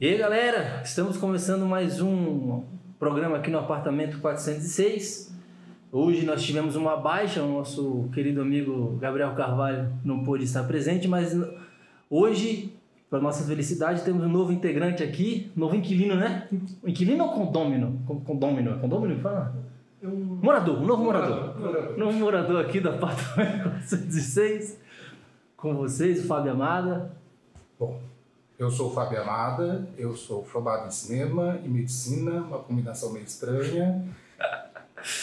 E aí, galera, estamos começando mais um programa aqui no apartamento 406. Hoje nós tivemos uma baixa, o nosso querido amigo Gabriel Carvalho não pôde estar presente, mas hoje, para nossa felicidade, temos um novo integrante aqui, novo inquilino, né? Inquilino ou condômino? Con- Condômino, é condômino que fala? Morador, um novo morador. Morador. Novo morador aqui do apartamento 406. Com vocês, o Fábio Amada. Bom, eu sou o Fábio Amada, eu sou formado em cinema e medicina, uma combinação meio estranha.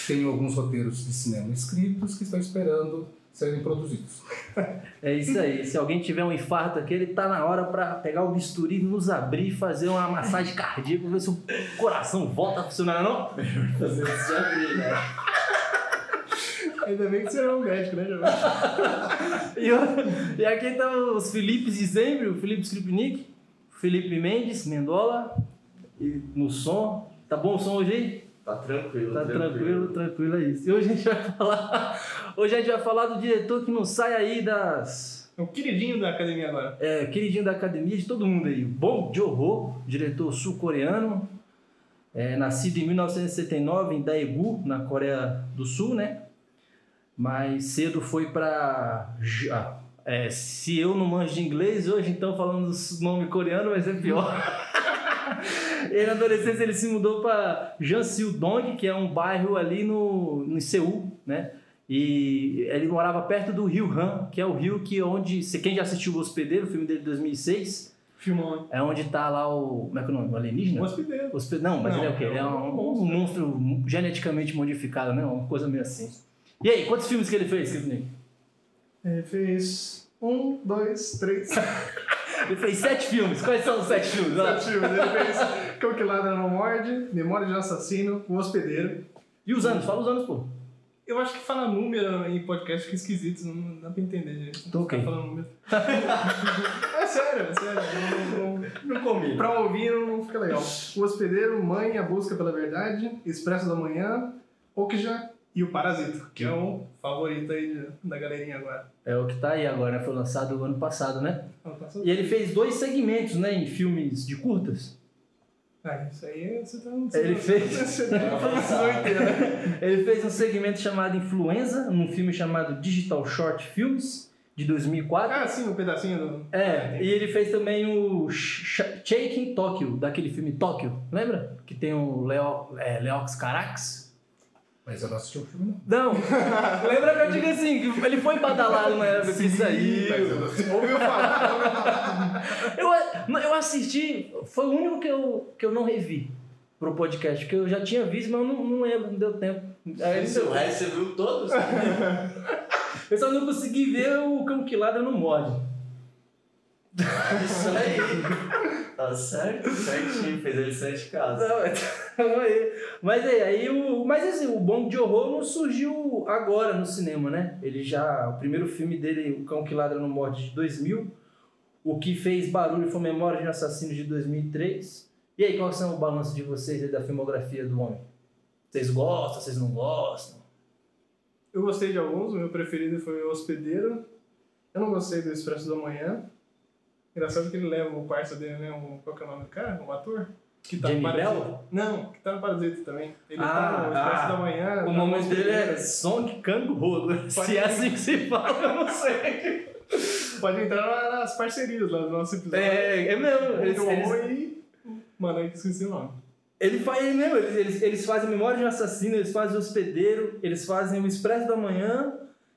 Tenho alguns roteiros de cinema escritos que estão esperando serem produzidos. É isso aí. Se alguém tiver um infarto aqui, ele tá na hora para pegar o bisturi, nos abrir e fazer uma massagem cardíaca, ver se o coração volta a funcionar, não? Fazer isso já abrir, né? Ainda bem que você é um médico, né, Giovanni? E, e aqui estão os Filipes de sempre, o Felipe Skripnik, Felipe Mendes, Mendola, e no som. Tá bom o som hoje aí? Tá tranquilo, Tá tranquilo, tranquilo é isso. E hoje a gente vai falar. Hoje a gente vai falar do diretor que não sai aí das. É o queridinho da academia agora. É, queridinho da academia de todo mundo aí. Bong Joon-ho, diretor sul-coreano, é, nascido em 1979 em Daegu, na Coreia do Sul, né? Mas cedo foi pra. É, se eu não manjo de inglês hoje, então falando nome coreano vai ser pior. Ele, na adolescência, ele se mudou para Jansil-dong, que é um bairro ali no, no Seul, né? E ele morava perto do rio Han, que é o rio que onde, se quem já assistiu o Hospedeiro, o filme dele de 2006, Filmão. é onde tá lá o, como é que é o nome? O alienígena? Um hospedeiro. Hospe- Não, mas Não, ele é o quê? é Ele é um um, um monstro geneticamente modificado, né? Uma coisa meio assim. E aí, quantos filmes que ele fez, Kevin? Ele fez um, dois, três, Ele fez sete filmes. Quais são os sete filmes? Sete filmes. Ele fez Cão que Ladra Não Morde, Memória de um Assassino, O Hospedeiro. E os anos? Fala os anos, pô. Eu acho que falar número em podcast fica esquisito, não dá pra entender, gente. Tô ok. Ficar falando número. é sério, é sério. Não, não, Não comi. pra ouvir não fica legal. O Hospedeiro, Mãe, A Busca pela Verdade, Expresso da Manhã, Okja e O Parasita, que é o favorito aí da galerinha agora. É o que tá aí agora, né? Foi lançado ano passado, né? Tá só- E ele fez dois segmentos, né? Em filmes de curtas. Ah, isso aí você tá... Ele fez. A informação inteira. Ele fez um segmento chamado Influenza, num filme chamado Digital Short Films, de 2004. Ah, sim, um pedacinho do... É, e ele fez também o Sh- Shake in Tokyo, daquele filme Tóquio, lembra? Que tem o Leo, é, Leox Carax. Mas eu não assisti o filme, não. Não, lembra que eu digo assim, que ele foi badalado na época que saiu. Mas eu não assisti. Ouviu falar? Eu, eu assisti, foi o único que eu, que eu não revi pro podcast, porque eu já tinha visto, mas eu não, não lembro, não deu tempo. Aí, Esse, o resto você viu todos? eu só não consegui ver o Cão que Ladra no Morde. Isso aí. Tá certo, certinho. Fez a lição de casa. Não, então, aí- mas aí, aí o, mas assim, o Bong Joon-ho não surgiu agora no cinema, né? Ele já, o primeiro filme dele, O Cão que Ladra no Morde, de 2000. O que fez barulho foi Memória de um Assassino, de 2003. E aí, quais são o balanço de vocês aí da filmografia do homem? Vocês gostam, vocês não gostam? Eu gostei de alguns, o meu preferido foi O Hospedeiro. Eu não gostei do Expresso da Manhã. Engraçado que ele leva o parça dele, né? O, qual que é o nome do cara? O ator? Que tá Jamie no Parasita. Bell? Não, que tá no Parasita também. Ele Ah, tá no Expresso ah. da Manhã. O tá nome no dele é. Song Kang-ho. Se é assim que se fala, eu não sei. Pode entrar nas parcerias lá do nosso episódio. É, é mesmo. Eles, Muito bom eles, e... Mano, eu esqueci o nome. Ele faz ele mesmo, eles, eles, eles fazem Memória de um Assassino, eles fazem o Hospedeiro, eles fazem o Expresso da Manhã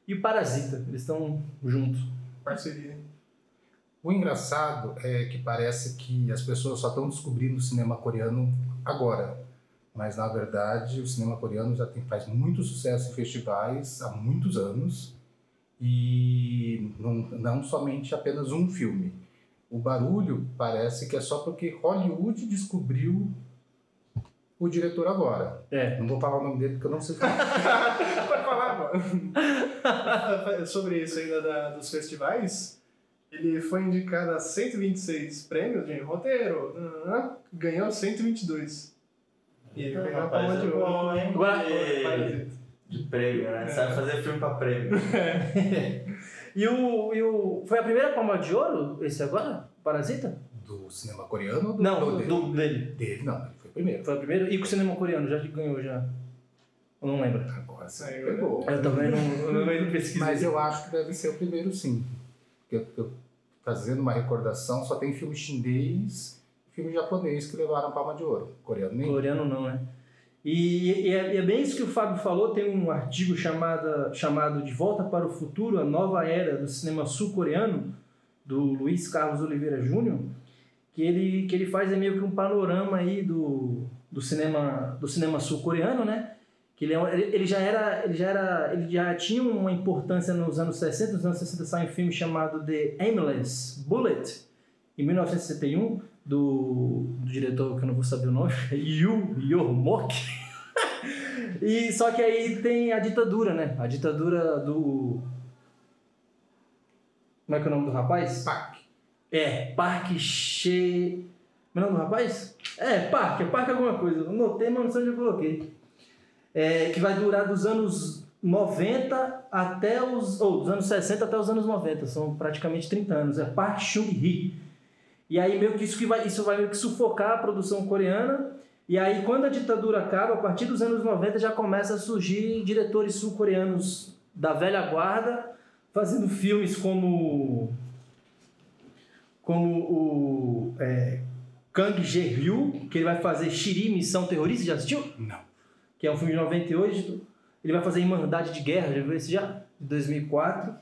e o Parasita. Eles estão juntos. Parceria. O engraçado é que parece que as pessoas só estão descobrindo o cinema coreano agora. Mas, na verdade, o cinema coreano já tem, faz muito sucesso em festivais há muitos anos. E não, não somente apenas um filme. O barulho parece que é só porque Hollywood descobriu o diretor agora. É. Não vou falar o nome dele porque eu não sei falar. Pode falar, mano. Sobre isso ainda da, dos festivais, ele foi indicado a 126 prêmios de roteiro, ganhou 122. E ele ganhou a palma de é ouro. Agora- De, Parasita. de prêmio, né? Sabe fazer filme pra prêmio. E o, e o. Foi a primeira palma de ouro, esse agora? Parasita? do cinema coreano ou do, Não, do dele? do- dele. Dele, não, ele foi primeiro. Foi o primeiro. E com o cinema coreano, já que ganhou já. Eu não lembro. Agora você Aí, pegou. Eu também não, eu não pesquisei. Mas eu acho que deve ser o primeiro sim. Porque eu, eu fazendo uma recordação, só tem filme chinês e filme japonês que levaram palma de ouro. Coreano nem. Coreano não, né? E, e é, é bem isso que o Fábio falou, tem um artigo chamado, chamado De Volta para o Futuro, a nova era do cinema sul-coreano, do Luiz Carlos Oliveira Júnior, que ele, que ele faz é meio que um panorama aí do, do cinema, do cinema sul-coreano, né? Que ele, é ele, ele já era, ele já era, ele já tinha uma importância nos anos 60, nos anos 60 sai um filme chamado The Aimless Bullet, em 1961, do, do diretor que eu não vou saber o nome, Yu Yormok. e só que aí tem a ditadura, né? A ditadura do Como é que é o nome do rapaz? Pac. É, Parque Che. Como é o nome do rapaz? É, Parque, é Parque alguma coisa. Eu notei, mas não sei onde eu coloquei. É, que vai durar dos anos 90 até os. ou dos anos 60 até os anos 90. São praticamente 30 anos. É Park Chung-hee. E aí meio que isso, que vai, isso vai meio que sufocar a produção coreana. E aí, quando a ditadura acaba, a partir dos anos 90 já começa a surgir diretores sul-coreanos da velha guarda, fazendo filmes como como o é, Kang Jae-ryu, que ele vai fazer Shiri, Missão Terrorista, já assistiu? Não. Que é um filme de 98. Ele vai fazer Irmandade de Guerra, já viu esse já? De 2004.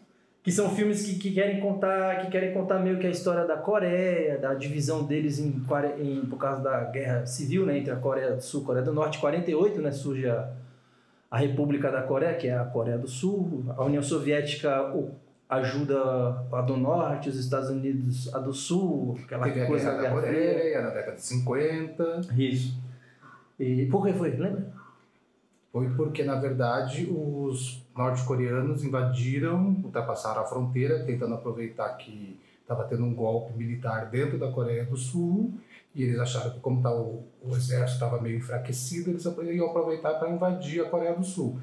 Que são filmes que, que querem contar que querem contar meio que a história da Coreia, da divisão deles em, em- por causa da guerra civil né, entre a Coreia do Sul e a Coreia do Norte. Em 48 né, surge a, a República da Coreia, que é a Coreia do Sul. A União Soviética ajuda a do Norte, os Estados Unidos a do Sul, aquela Teve a coisa Guerra da Guerra Fria. Coreia na década de 50. Isso. E por que foi? Lembra? Foi porque, na verdade, os norte-coreanos invadiram, ultrapassaram a fronteira, tentando aproveitar que estava tendo um golpe militar dentro da Coreia do Sul, e eles acharam que, como tá, o, o exército estava meio enfraquecido, eles iam aproveitar para invadir a Coreia do Sul.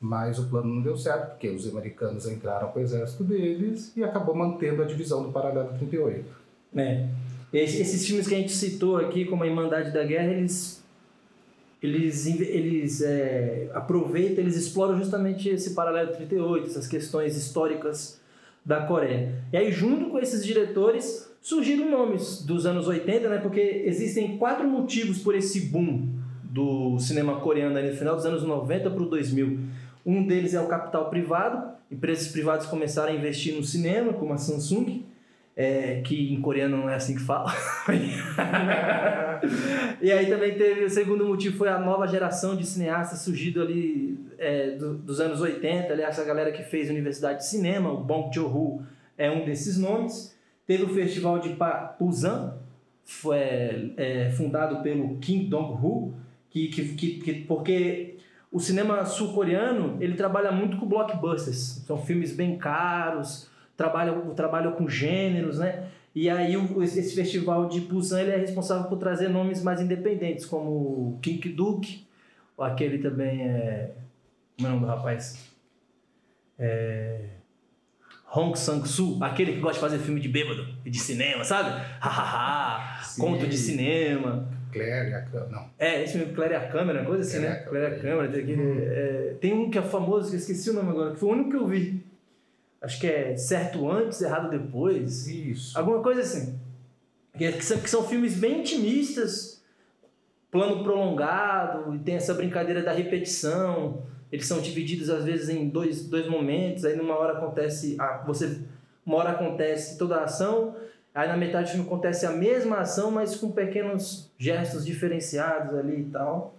Mas o plano não deu certo, porque os americanos entraram com o exército deles e acabou mantendo a divisão do Paralelo 38. É. Esse- Esses filmes que a gente citou aqui, como a Irmandade da Guerra, eles, eles, eles é, aproveitam, eles exploram justamente esse paralelo 38, essas questões históricas da Coreia. E aí, junto com esses diretores, surgiram nomes dos anos 80, né? Porque existem quatro motivos por esse boom do cinema coreano no final dos anos 90 para o 2000. Um deles é o capital privado, empresas privadas começaram a investir no cinema, como a Samsung, é, que em coreano não é assim que fala. e aí também teve o segundo motivo foi a nova geração de cineastas surgido ali é, do- dos anos 80, ali essa galera que fez Universidade de Cinema, o Bong Joon-ho é um desses nomes. Teve o Festival de Busan, foi é, fundado pelo Kim Dong-ho, que, que, que, que- porque o cinema sul-coreano ele trabalha muito com blockbusters, são filmes bem caros, trabalha, trabalha com gêneros, né? E aí o- esse festival de Busan ele é responsável por trazer nomes mais independentes, como Kim Ki-duk, aquele também é... Como é o nome do rapaz? É... Hong Sang-soo, aquele que gosta de fazer filme de bêbado e de cinema, sabe? Hahaha, conto de cinema. Claire, a- não. É, esse filme Clare a Câmera, coisa assim, né? Clare a Clare a Câmera. Tem, aquele, é, tem um que é famoso, que eu esqueci o nome agora, que foi o único que eu vi. Acho que é Certo Antes, Errado Depois. Isso. Alguma coisa assim. Que, que são, que são filmes bem intimistas, plano prolongado, e tem essa brincadeira da repetição. Eles são divididos às vezes em dois, dois momentos, aí numa hora acontece. A, você, uma hora acontece toda a ação, aí na metade do filme acontece a mesma ação, mas com pequenos gestos diferenciados ali e tal.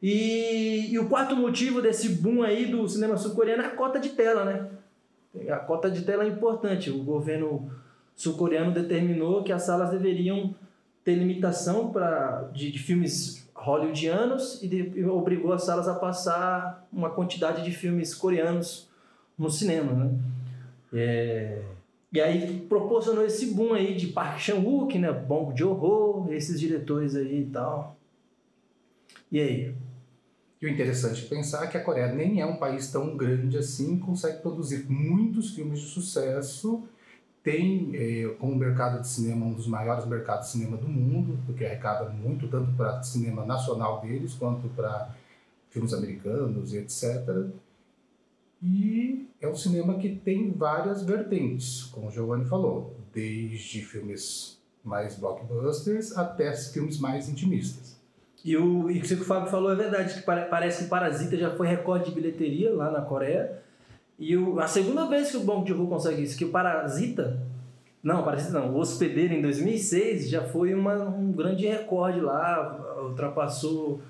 E, e o quarto motivo desse boom aí do cinema sul-coreano é a cota de tela, né? A cota de tela é importante. O governo sul-coreano determinou que as salas deveriam ter limitação pra, de, de filmes hollywoodianos e, de- e obrigou as salas a passar uma quantidade de filmes coreanos no cinema, né? É, e aí proporcionou esse boom aí de Park Chan-wook, né? Bong Joon-ho, esses diretores aí e tal. E aí? E o interessante é pensar que a Coreia nem é um país tão grande assim, consegue produzir muitos filmes de sucesso, tem eh, como mercado de cinema um dos maiores mercados de cinema do mundo, porque arrecada muito tanto para cinema nacional deles quanto para filmes americanos e etc. E é um cinema que tem várias vertentes, como o Giovanni falou, desde filmes mais blockbusters até filmes mais intimistas. E o, e o que o Fábio falou é verdade, que pare- parece que Parasita já foi recorde de bilheteria lá na Coreia. E o, a segunda vez que o Bong Joon-ho consegue isso, que o Parasita, não, Parasita não, o Hospedeiro em 2006 já foi uma, um grande recorde lá, ultrapassou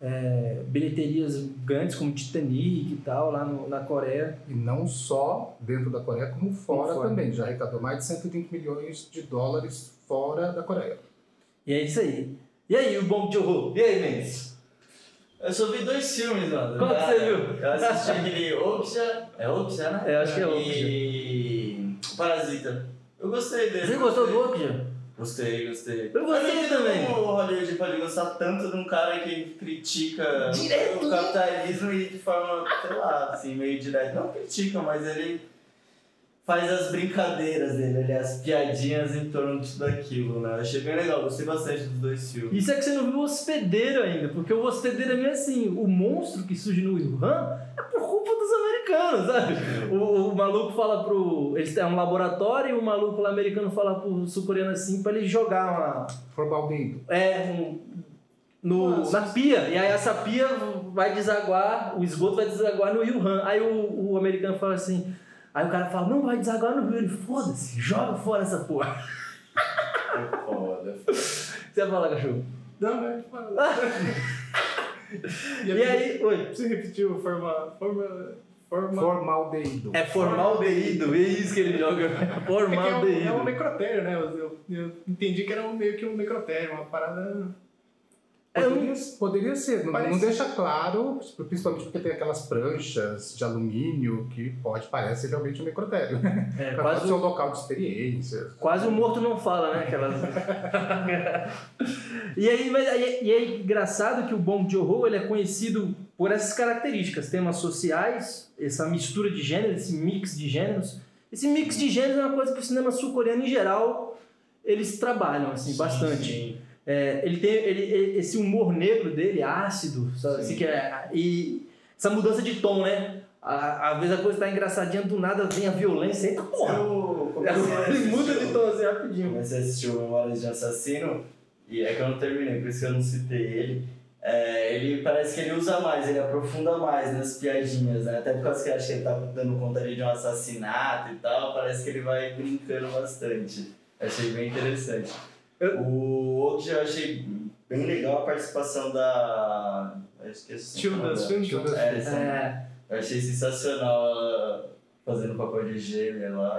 é, bilheterias grandes como Titanic e tal lá no- na Coreia. E não só dentro da Coreia, como fora, fora. também. Já arrecadou mais de 120 milhões de dólares fora da Coreia. E é isso aí. E aí, o Bong Joon-ho? E aí, Mendes? Eu só vi dois filmes, mano. Qual que você viu? Eu assisti aquele Okja. É Okja, né? É, acho que é Okja. E. Parasita. Eu gostei dele. Você gostou do. Okja? Gostei, gostei. Eu gostei entendo também. como O Hollywood pode gostar tanto de um cara que critica Direto, o capitalismo e de forma, sei lá, assim, meio direta. Não critica, mas ele faz as brincadeiras dele, ali, as piadinhas em torno de tudo aquilo, né? Eu achei bem legal, gostei bastante dos dois filmes. Isso é que você não viu o hospedeiro ainda, porque o hospedeiro é meio assim, o monstro que surge no Wuhan é por culpa dos americanos, sabe? O, o maluco fala pro. Eles têm um laboratório e o maluco lá americano fala pro sul-coreano assim pra ele jogar uma. Formaldeído. É, um, no, Nossa. na pia. E aí essa pia vai desaguar, o esgoto vai desaguar no Wuhan. Aí o, o americano fala assim. Aí o cara fala, não, vai desaguar no rio. Ele, foda-se, joga fora essa porra. É foda. Você vai falar, cachorro? Não, né? Fala. E aí, oi. Você repetiu forma. Forma. Forma. Formaldeído. É formaldeído, é isso que ele joga. É, que é, um, Formaldeído. é um necrotério, né? Eu, eu- eu entendi que era um, meio que um necrotério, uma parada. É um- Poderia, poderia ser, não, Parece- não deixa claro, principalmente porque tem aquelas pranchas de alumínio que pode parecer realmente um necrotério. É, Pode quase, ser um local de experiências. quase o morto não fala, né? Aquelas... e, aí, mas, e é engraçado que o Bong Joon-ho ele é conhecido por essas características, temas sociais, essa mistura de gêneros, esse mix de gêneros. Esse mix de gêneros é uma coisa que o cinema sul-coreano em geral eles trabalham assim bastante. Sim. É, ele tem ele, ele- esse humor negro dele, ácido, sabe? Assim, que é, e essa mudança de tom, né? À- Às vezes a coisa tá engraçadinha, do nada vem a violência, eita porra! Eu a Ele muda de tom assim rapidinho. Comecei a assistir o Memórias de Assassino e é que eu não terminei, por isso que eu não citei ele. É, ele parece que ele usa mais, ele aprofunda mais nas piadinhas, né? Até por causa que acho que ele tá dando conta ali de um assassinato e tal, parece que ele vai brincando bastante. Achei bem interessante. Eu- O Okja eu achei bem legal a participação da. Eu esqueci. o Tilda nome dela. Swinton. É, É, eu achei sensacional ela fazendo papel de gêmea lá.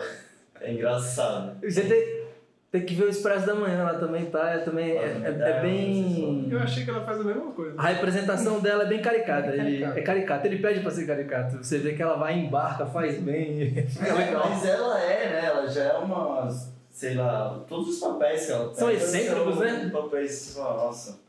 É engraçado. você tem, tem que ver o Expresso da Manhã lá também, tá? É, também, é, é- é bem. Eu achei que ela faz a mesma coisa. A representação dela é bem caricata. É Ele, caricata. é caricata. Ele pede pra ser caricato. Você vê que ela vai em barca, faz bem. É legal. Mas ela é, né? Ela já é uma. Sei lá, todos os papéis que ela São pega excêntricos, são né? Papéis, nossa.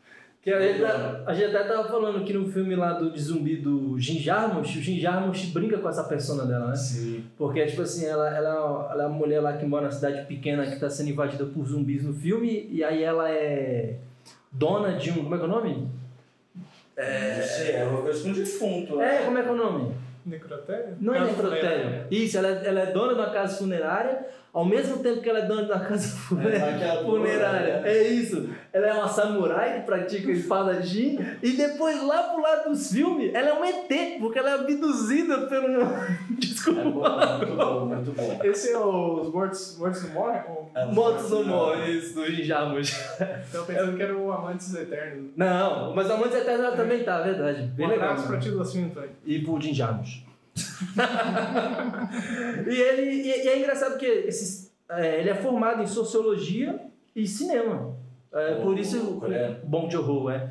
Que a, gente, tá- a gente até tava falando que no filme lá do de zumbi do Jim Jarmusch, o Jim Jarmusch brinca com essa persona dela, né? Sim. Porque, tipo assim, ela, ela, ela é uma mulher lá que mora na cidade pequena que tá sendo invadida por zumbis no filme, e aí ela é dona de um. Como é que é o nome? Não sei, é uma coisa com defunto, né? É, como é que é o nome? Necrotério? Não é necrotério. Isso, ela, é- ela é dona de uma casa funerária, ao mesmo tempo que ela é dona uma casa funerária. maquiadora, funerária. né? É isso. Ela é uma samurai que pratica espadachim, e depois lá pro lado dos filmes, ela é um ET, porque ela é abduzida pelo. Desculpa. É bom, muito bom, muito bom. Esse é os Mortos, mortos Não Morrem? Ou- É, Motos no Morre, isso, do Jim Jarmusch. Então pensando que era o Amantes Eternos. Não, mas a Amantes Eternos ela também tá, verdade. Bem um legal. abraço pra Tilda Swinton aí. E pro Jim Jarmusch. E ele e, e é engraçado porque esses, é, ele é formado em sociologia e cinema. É, O- por isso o coreano. o Bong Joon-ho, é.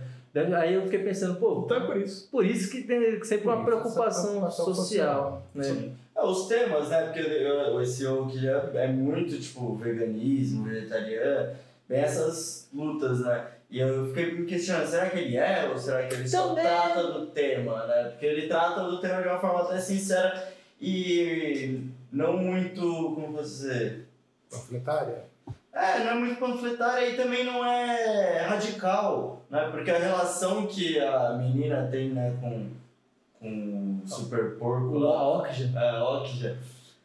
Aí eu fiquei pensando, pô, Então é por isso. por isso que tem sempre uma preocupação, preocupação social. né? Sim. É, os temas, né? Porque eu- esse Oak é muito tipo veganismo, vegetariano, bem essas lutas, né? E eu fiquei me questionando, será que ele é ou será que ele só Também. trata do tema, né? Porque ele trata do tema de uma forma até sincera e não muito, como posso dizer, panfletária. É, não é muito panfletária e também não é radical, né? Porque a relação que a menina tem, né, com, com o super porco O lá, Okja. é, Okja,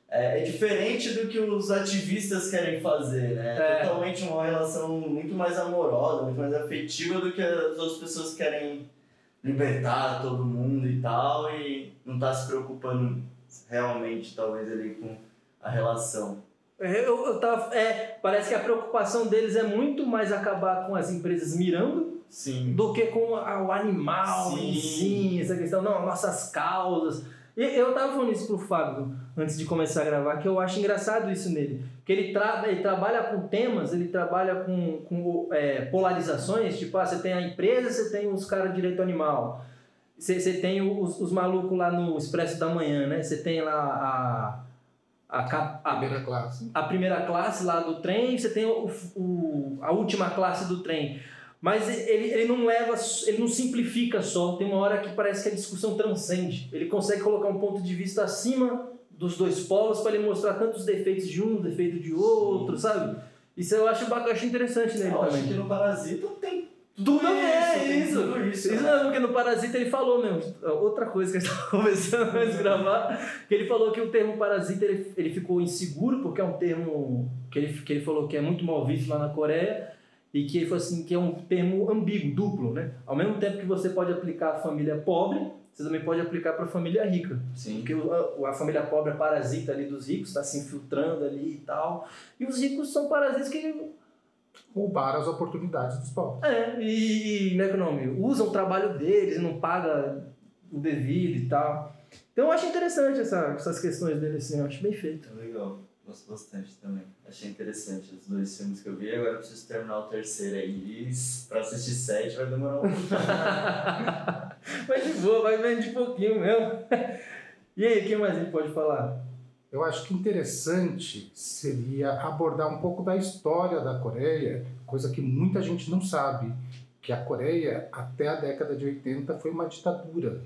é, é diferente do que os ativistas querem fazer, né? É. É totalmente uma relação muito mais amorosa, muito mais afetiva do que as outras pessoas querem libertar todo mundo e tal e não tá se preocupando realmente, talvez, ali com a relação. Eu, eu tava, é, parece que a preocupação deles é muito mais acabar com as empresas mirando Sim. do que com a- o animal em Sim. si, essa questão, não, nossas causas. E eu tava falando isso pro Fábio antes de começar a gravar, que eu acho engraçado isso nele. Porque ele, tra ele trabalha com temas, ele trabalha com, com é, polarizações, tipo, ah, você tem a empresa, você tem os caras de direito animal. Você, você tem os, os malucos lá no Expresso da Manhã, né? Você tem lá a, a, a, Primeira classe. a primeira classe lá do trem, você tem o, o- a última classe do trem. Mas ele, ele não leva, ele não simplifica só. Tem uma hora que parece que a discussão transcende. Ele consegue colocar um ponto de vista acima dos dois polos para ele mostrar tanto os defeitos de um, os defeitos de outro, sabe? Isso eu acho bacana, acho interessante nele Eu acho também. que no Parasita tem Tudo é isso. tudo isso. Isso né? não, porque no Parasita ele falou mesmo. Outra coisa que a gente estava conversando antes de gravar, que ele falou que o termo parasita ele, ele ficou inseguro, porque é um termo que ele, que ele falou que é muito mal visto lá na Coreia, e que ele falou assim, que é um termo ambíguo, duplo, né? Ao mesmo tempo que você pode aplicar a família pobre, você também pode aplicar para a família rica. Sim. Porque a, a família pobre é parasita ali dos ricos, está se infiltrando ali e tal. E os ricos são parasitas que Roubar as oportunidades dos pobres. é, e, e como é que é o nome? Usam o trabalho deles, não paga o devido e tal. Então eu acho interessante essa- essas questões dele, assim, eu acho bem feito. Legal. Gosto bastante também. Achei interessante os dois filmes que eu vi. Agora eu preciso terminar o terceiro aí. E pra assistir sete vai demorar um pouco. Mas de boa, vai vendo de pouquinho mesmo. E aí, o que mais a gente pode falar? Eu acho que interessante seria abordar um pouco da história da Coreia, coisa que muita gente não sabe, que a Coreia até a década de 80 foi uma ditadura,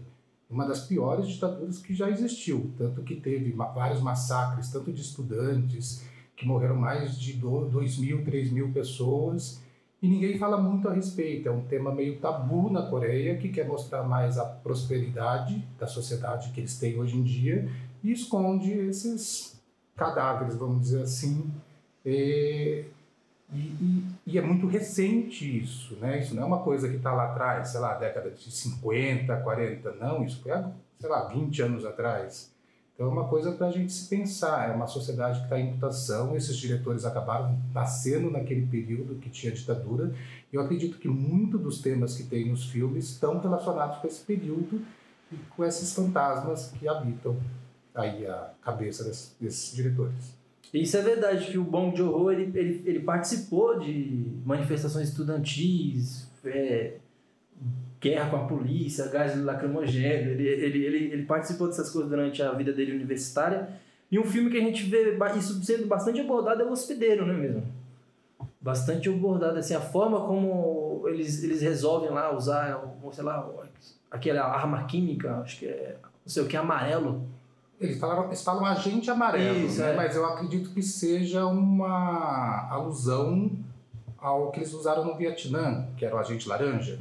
uma das piores ditaduras que já existiu, tanto que teve vários massacres, tanto de estudantes, que morreram mais de 2 mil, 3 mil pessoas, e ninguém fala muito a respeito. É um tema meio tabu na Coreia, que quer mostrar mais a prosperidade da sociedade que eles têm hoje em dia, e esconde esses cadáveres, vamos dizer assim. E, e, e- é muito recente isso, né? Isso não é uma coisa que está lá atrás, sei lá, década de 50, 40, não, isso foi sei lá, 20 anos atrás. Então é uma coisa para a gente se pensar, é uma sociedade que está em mutação, esses diretores acabaram nascendo naquele período que tinha ditadura, e eu acredito que muito dos temas que tem nos filmes estão relacionados com esse período e com esses fantasmas que habitam aí a cabeça desses, desses diretores. Isso é verdade, que o Bong Joon-ho, ele, ele, ele participou de manifestações estudantis, é, guerra com a polícia, gás lacrimogêneo, ele, ele, ele, ele participou dessas coisas durante a vida dele universitária. E um filme que a gente vê isso sendo bastante abordado é O Hospedeiro, não é mesmo? Bastante abordado, assim, a forma como eles, eles resolvem lá usar, sei lá, aquela arma química, acho que é, não sei o que, amarelo. Eles falam, eles falam agente amarelo, Isso, né? é. mas eu acredito que seja uma alusão ao que eles usaram no Vietnã, que era o agente laranja.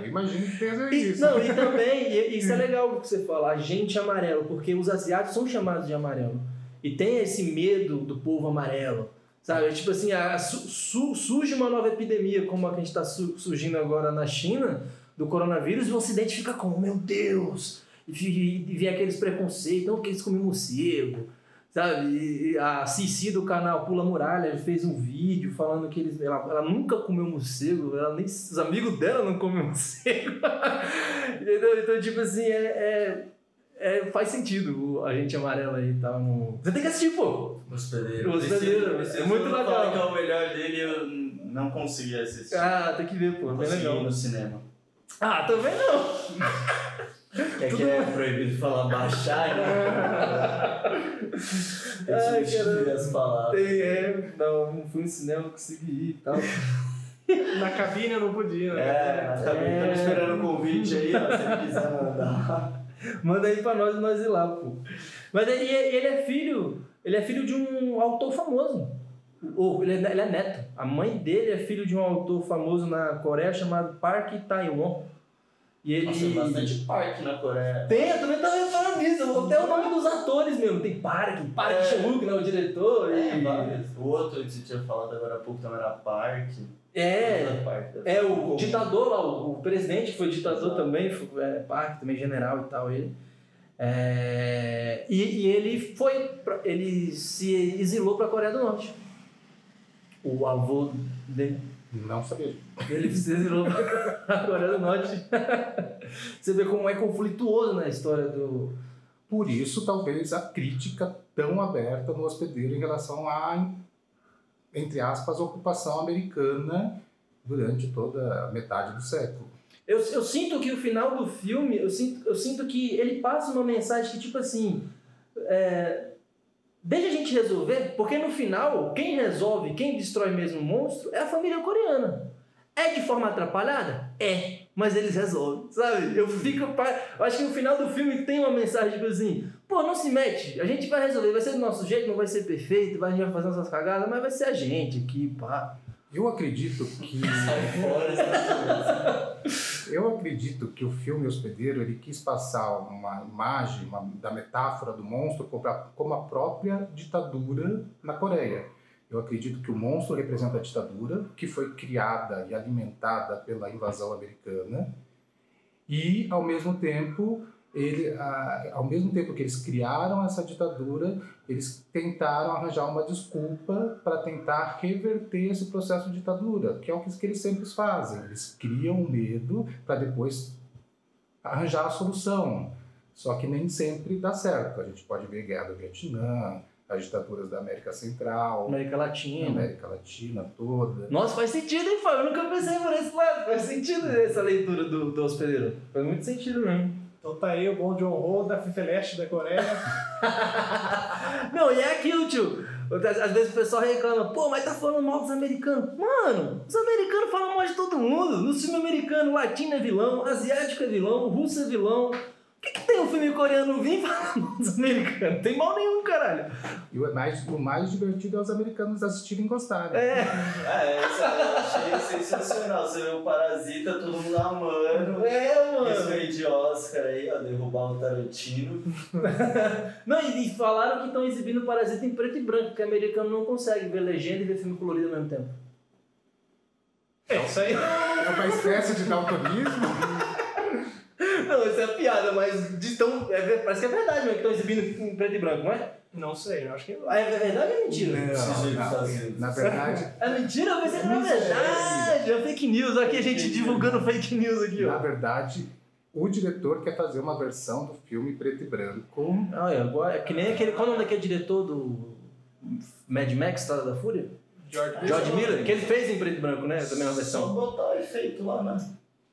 Eu imagino que seja isso. não, e também, isso é legal o que você fala, agente amarelo, porque os asiáticos são chamados de amarelo. E tem esse medo do povo amarelo. Sabe? Tipo assim, a- su- surge uma nova epidemia, como a que a gente está surgindo agora na China, do coronavírus, e o Ocidente fica como, meu Deus! E, vem aqueles preconceitos, não, que eles comem morcego. Sabe? E a Cici do canal Pula Muralha fez um vídeo falando que eles, ela, ela nunca comeu morcego, ela nem, os amigos dela não comem morcego. Entendeu? Então, tipo assim, é, é- é- faz sentido a gente amarelo aí tal. No... Você tem que assistir, pô! Hospedeiro. Hospedeiro, Esse- é esse muito legal. que é o melhor dele eu não consegui assistir. Ah, tem que ver, pô, não bem consegui legal. no cinema. Ah, também não! Que aqui é proibido falar baixar, né? Eu Ai, substituí caramba. as palavras. Tem, é, não, não fui no cinema, não consegui ir e tal. Na cabine eu não podia, né? É, acabei É. tava esperando o convite aí, ó, se ele quiser mandar. Manda aí pra nós e nós ir lá, pô. Mas ele, ele é filho. Ele é filho de um autor famoso. Ou ele é, ele é neto. A mãe dele é filho de um autor famoso na Coreia chamado Park Taiwan. E ele. Nossa, tem bastante parque na Coreia. Tem, eu também tava falando nisso. Até o nome dos atores mesmo. Tem Park, Park É. Chan-wook, né? O diretor. É, e-. O outro que você tinha falado agora há pouco também era parque. É. É, o ditador lá, o, o presidente que foi ditador também, foi, é, Park, também general e tal, ele. É, e, e ele foi, pra- ele se exilou para a Coreia do Norte. O avô dele, Não sabia. Ele se exilou para a Coreia do Norte. Você vê como é conflituoso na história do... Por isso, talvez, a crítica tão aberta no hospedeiro em relação à, entre aspas, ocupação americana durante toda a metade do século. Eu, eu sinto que o final do filme, eu sinto, eu sinto que ele passa uma mensagem que, tipo assim, é, deixa a gente resolver, porque no final, quem resolve, quem destrói mesmo o monstro é a família coreana. É de forma atrapalhada? É, mas eles resolvem, sabe? Eu fico. Eu acho que no final do filme tem uma mensagem, tipo assim, pô, não se mete, a gente vai resolver, vai ser do nosso jeito, não vai ser perfeito, vai, a gente vai fazer nossas cagadas, mas vai ser a gente aqui, pá. Eu acredito que Sai fora, eu acredito que o filme Hospedeiro ele quis passar uma imagem uma- da metáfora do monstro como a, como a própria ditadura na Coreia. Eu acredito que o monstro representa a ditadura que foi criada e alimentada pela invasão americana e ao mesmo tempo ele, ah, ao mesmo tempo que eles criaram essa ditadura, eles tentaram arranjar uma desculpa para tentar reverter esse processo de ditadura, que é o que, eles sempre fazem. Eles criam um medo para depois arranjar a solução. Só que nem sempre dá certo. A gente pode ver guerra do Vietnã, as ditaduras da América Central, América Latina. América Latina toda. Nossa, faz sentido, hein, Fábio? Eu nunca pensei por esse lado. Faz sentido essa leitura do, do hospedeiro. Faz muito sentido mesmo. Então tá aí o bom John Ho da Fifeleste da Coreia. Não, e é aquilo, tio. Às às vezes o pessoal reclama, pô, mas tá falando mal dos americanos. Mano, os americanos falam mal de todo mundo. No filme americano, latino é vilão, asiático é vilão, russo é vilão. O que, que tem um filme coreano vir falar mal dos americanos? Tem mal nenhum, caralho. E o mais, o mais divertido é os americanos assistirem e gostarem. É. É, isso eu achei sensacional. Você vê o Parasita, todo mundo amando. É, Isso mano. veio de Oscar aí, ó, derrubar o Tarantino. Não, e, e falaram que estão exibindo Parasita em preto e branco, porque americano não consegue ver legenda e ver filme colorido ao mesmo tempo. É isso aí. É uma espécie de daltonismo. Não, isso é piada, mas de tão, é, parece que é verdade mesmo que estão exibindo em preto e branco, não é? Não sei, eu acho que não. Ah, É verdade ou é mentira? Não, na, na verdade, É mentira? Eu pensei que era verdade. É fake news. Aqui a gente divulgando fake news aqui, na ó. verdade, o diretor quer fazer uma versão do filme preto e branco. Olha, agora, é que nem aquele. Qual é o nome daquele diretor do Mad Max, Estrada da Fúria? George George Miller, que ele fez em preto e branco, né? Também uma Só versão. botar o efeito lá, né?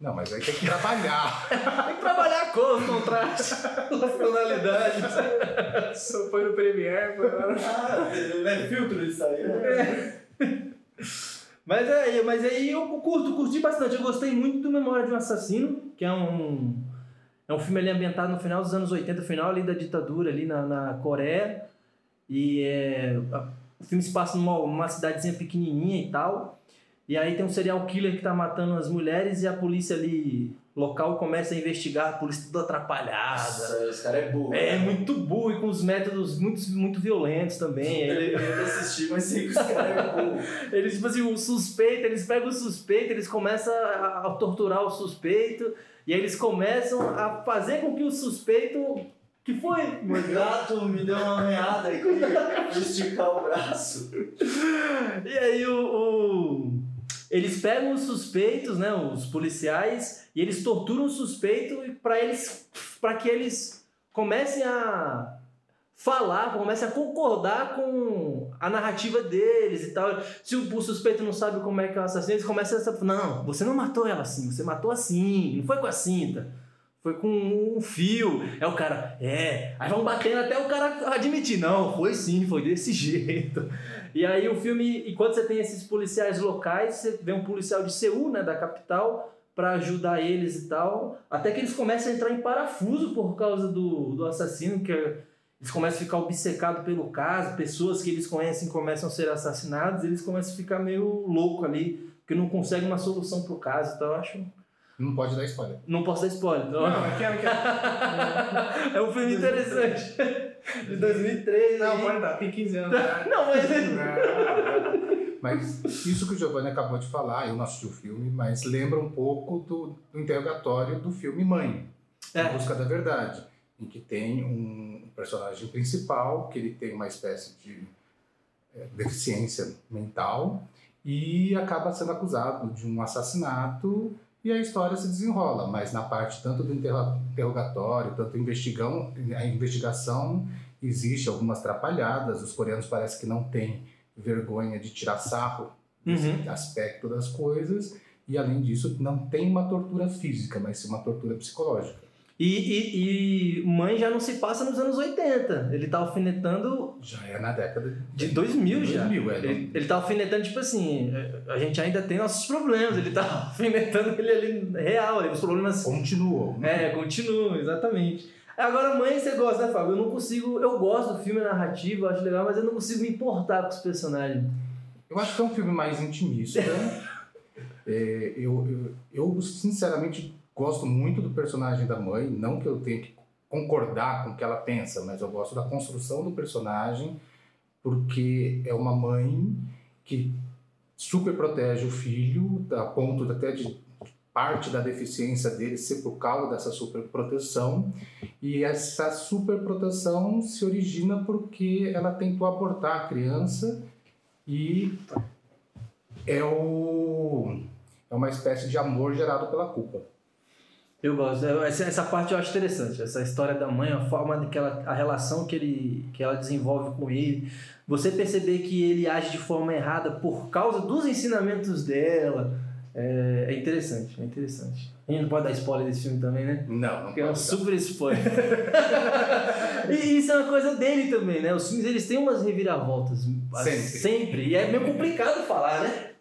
Não, mas aí tem que trabalhar. Tem que trabalhar a cor, os contrastes, as tonalidades. Só foi no Premiere, foi lá. Ah, não é filtro isso aí, né? Mas é, mas aí eu curto, curti bastante. Eu gostei muito do Memória de um Assassino, que é um, é um filme ali ambientado no final dos anos 80, final ali da ditadura ali na, na Coreia. E é, o filme se passa numa, numa cidadezinha pequenininha e tal. E aí tem um serial killer que tá matando as mulheres e a polícia ali local começa a investigar, a polícia toda atrapalhada. Nossa, esse cara é burro. É né? muito burro e com os métodos muito, muito violentos também. Ele, Eu deveria assistir, mas sei que os caras é burro. eles, tipo assim, o suspeito, eles pegam o suspeito, eles começam a, a torturar o suspeito, e aí eles começam a fazer com que o suspeito. Que foi? O gato me deu uma meada aqui, esticar o braço. E aí o, o- eles pegam os suspeitos, né, os policiais, e eles torturam o suspeito para eles para que eles comecem a falar, comecem a concordar com a narrativa deles e tal. Se o, o suspeito não sabe como é que é o assassino, eles começam a não, você não matou ela assim, você matou assim, não foi com a cinta. Foi com um fio. É o cara, é. Aí vão batendo até o cara admitir, não, foi sim, foi desse jeito. E aí o filme, enquanto você tem esses policiais locais, você vê um policial de Seul, né, da capital, pra ajudar eles e tal. Até que eles começam a entrar em parafuso por causa do, do assassino, que é- eles começam a ficar obcecados pelo caso, pessoas que eles conhecem começam a ser assassinadas, eles começam a ficar meio louco ali, porque não conseguem uma solução pro caso. Então eu acho. Não pode dar spoiler. Não posso dar spoiler. Então... Não, não quero, não quero. É um filme interessante. De 2003. Não, pode dar, tem 15 anos. né? Não, mas. Mas isso que o Giovanni acabou de falar, eu não assisti o filme, mas lembra um pouco do, do interrogatório do filme Mãe, Em É. Busca da Verdade, em que tem um personagem principal, que ele tem uma espécie de é, deficiência mental e acaba sendo acusado de um assassinato e a história se desenrola, mas na parte tanto do interro- interrogatório, tanto investigão, a investigação existe algumas atrapalhadas, os coreanos parece que não têm vergonha de tirar sarro desse Uhum. aspecto das coisas e além disso não tem uma tortura física, mas sim uma tortura psicológica. E, e, e Mãe já não se passa nos anos 80. Ele tá alfinetando Já é na década de 2000 já. 2000, é, Ele, ele tá alfinetando, tipo assim, é, a gente ainda tem nossos problemas. Ele tá alfinetando ele ali real, ali, os problemas. continuou. É, continuam, exatamente. Agora, Mãe, você gosta, né, Fábio? Eu não consigo. Eu gosto do filme narrativo, acho legal, mas eu não consigo me importar com os personagens. Eu acho que é um filme mais intimista. É, eu, eu, eu, sinceramente, gosto muito do personagem da mãe. Não que eu tenha que concordar com o que ela pensa, mas eu gosto da construção do personagem, porque é uma mãe que super protege o filho, a ponto até de parte da deficiência dele ser por causa dessa super proteção. E essa super proteção se origina porque ela tentou abortar a criança e é, o, é uma espécie de amor gerado pela culpa. Eu gosto. Essa, essa parte eu acho interessante. Essa história da mãe, a forma que ela, a relação que, ele, que ela desenvolve com ele. Você perceber que ele age de forma errada por causa dos ensinamentos dela. É, é interessante, é interessante. A gente não pode dar spoiler desse filme também, né? Não, não Porque é um dar. super spoiler. e isso é uma coisa dele também, né? Os filmes eles têm umas reviravoltas. Sempre. Sempre. E é meio complicado falar, né?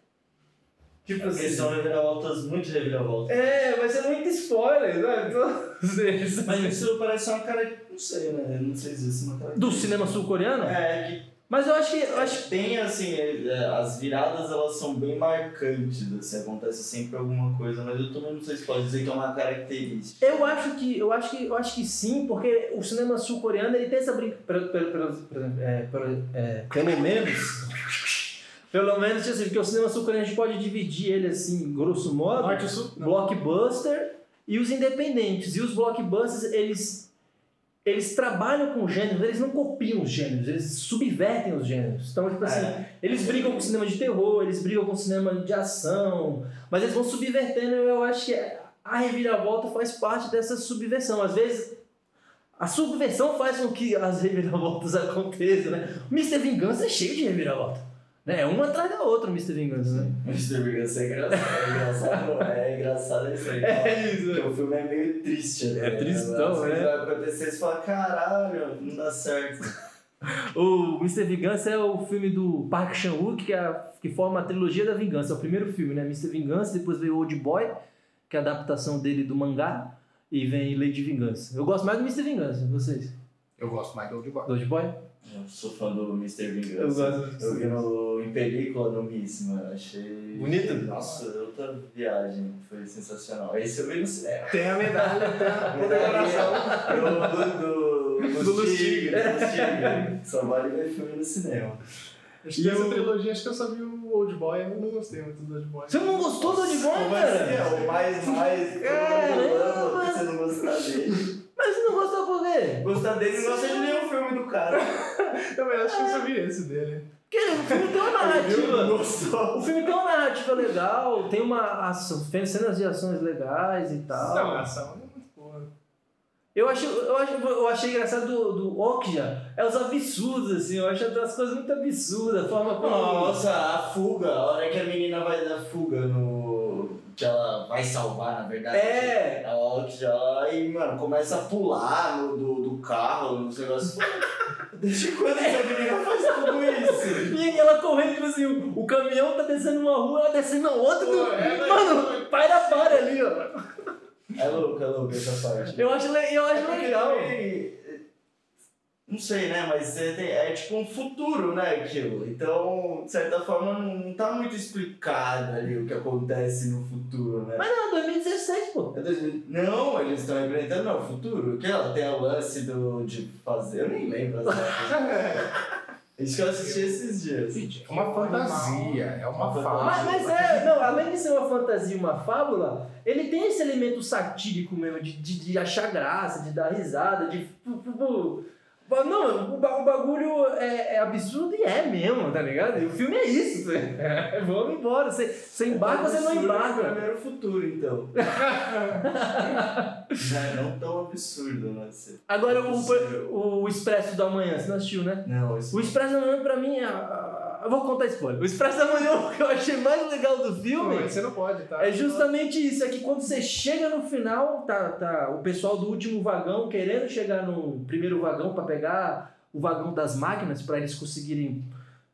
Tipo Porque são reviravoltas, muito reviravoltas. É, vai ser muito spoiler, né? Todos eles. Mas isso parece uma cara. Não sei, né? Não sei se isso é uma cara. Do cinema sul-coreano? É, que Mas eu acho que. Eu acho... Tem, assim, é, as viradas elas são bem marcantes, assim, acontece sempre alguma coisa, mas eu também não sei se pode dizer que é uma característica. Eu acho que eu acho que eu acho que sim, porque o cinema sul-coreano ele tem essa brincadeira, pelo, pelo, pelo, é, pelo, é, pelo menos, pelo menos assim, porque o cinema sul-coreano a gente pode dividir ele assim, grosso modo, Norte Sul? Não. blockbuster e os independentes. E os blockbusters eles eles trabalham com gêneros, eles não copiam os gêneros, eles subvertem os gêneros. Então, tipo assim, É. eles brigam com cinema de terror, eles brigam com cinema de ação, mas eles vão subvertendo. Eu acho que a reviravolta faz parte dessa subversão. Às vezes, a subversão faz com que as reviravoltas aconteçam, né? O Mr. Vingança é cheio de reviravolta. Né? É uma atrás da outra o Mr. Vingança, né? Mr. Vingança é engraçado, é engraçado, é engraçado isso aí. É isso, Porque o filme é meio triste, né? É tristão, né? vai acontecer e você fala, caralho, não dá certo. O Mr. Vingança é o filme do Park Chan-wook, que, é a- que forma a trilogia da vingança. É o primeiro filme, né? Mr. Vingança, depois veio Old Boy, que é a adaptação dele do mangá, e vem Lady Vingança. Eu gosto mais do Mr. Vingança, vocês? Eu gosto mais do Old Boy. Do Old Boy? Eu sou fã do Mr. Vingança. Eu gosto do Eu vi no, em película no Miss, mano. Achei. Bonito? Nossa, outra viagem. Foi sensacional. Esse eu vi no cinema. Tem a medalha, tem a condecoração. Do, do, do, Do Tigre. Só vale ver filme no cinema. Acho que essa trilogia, acho que eu só vi o Old Boy, eu não gostei muito do Old Boy. Você não gostou do Old Boy, Mas é, cara? o mais, mais. Caramba! Você não gostar dele. Mas você não gostou por quê? Gostar dele não gosta de nenhum filme do cara. Eu também acho que eu só vi esse dele. Porque o filme tem uma narrativa. O filme tem uma narrativa legal, tem uma ação, tem cenas de ações legais e tal. Não, ação é muito boa. Eu, acho, eu, acho, eu achei engraçado do, do Okja, é os absurdos, assim, eu acho as coisas muito absurdas, a forma como. Nossa, a fuga, a hora que a menina vai dar fuga no. Que ela vai salvar, na verdade. É. A Okja e, mano, começa a pular no, do, do carro, nos negócios. Desde quando essa menina faz tudo isso? E aí ela correndo, tipo assim, o, o caminhão tá descendo uma rua, ela descendo a outra. Pô, do- ela- Mano, para, para ali, ó. É louco, é louco essa parte. Eu acho, le- eu É acho porque legal. também, Não sei, né? Mas é, tem- é tipo um futuro, né? Aquilo. Então, de certa forma, não tá muito explicado ali o que acontece no futuro, né? Mas não, 2016, pô. É 2000 Não, eles estão representando não, o futuro. Que ela tem o lance do, de fazer. Eu nem lembro as que eu assisti esses dias. Gente, é uma fantasia, é uma Uma fala. Mas, mas é, não, além de ser uma fantasia, uma fábula, ele tem esse elemento satírico mesmo, de, de, de achar graça, de dar risada, de. pu- pu- pu- Não, o, ba- o bagulho é, é absurdo e é mesmo, tá ligado? E o filme é isso. É, vamos embora. Você, você embarca ou você não Pra embarca. era o futuro, então. não, não tão absurdo, né? Ser Agora, possível. o, o Expresso da Manhã, você não assistiu, né? Não, isso O Expresso da Manhã, pra mim, é. Eu vou contar spoiler. O Expresso da Manhã, o que eu achei mais legal do filme. mas você não pode, tá? É justamente isso, é que quando você chega no final, tá, tá o pessoal do último vagão querendo chegar no primeiro vagão para pegar o vagão das máquinas para eles conseguirem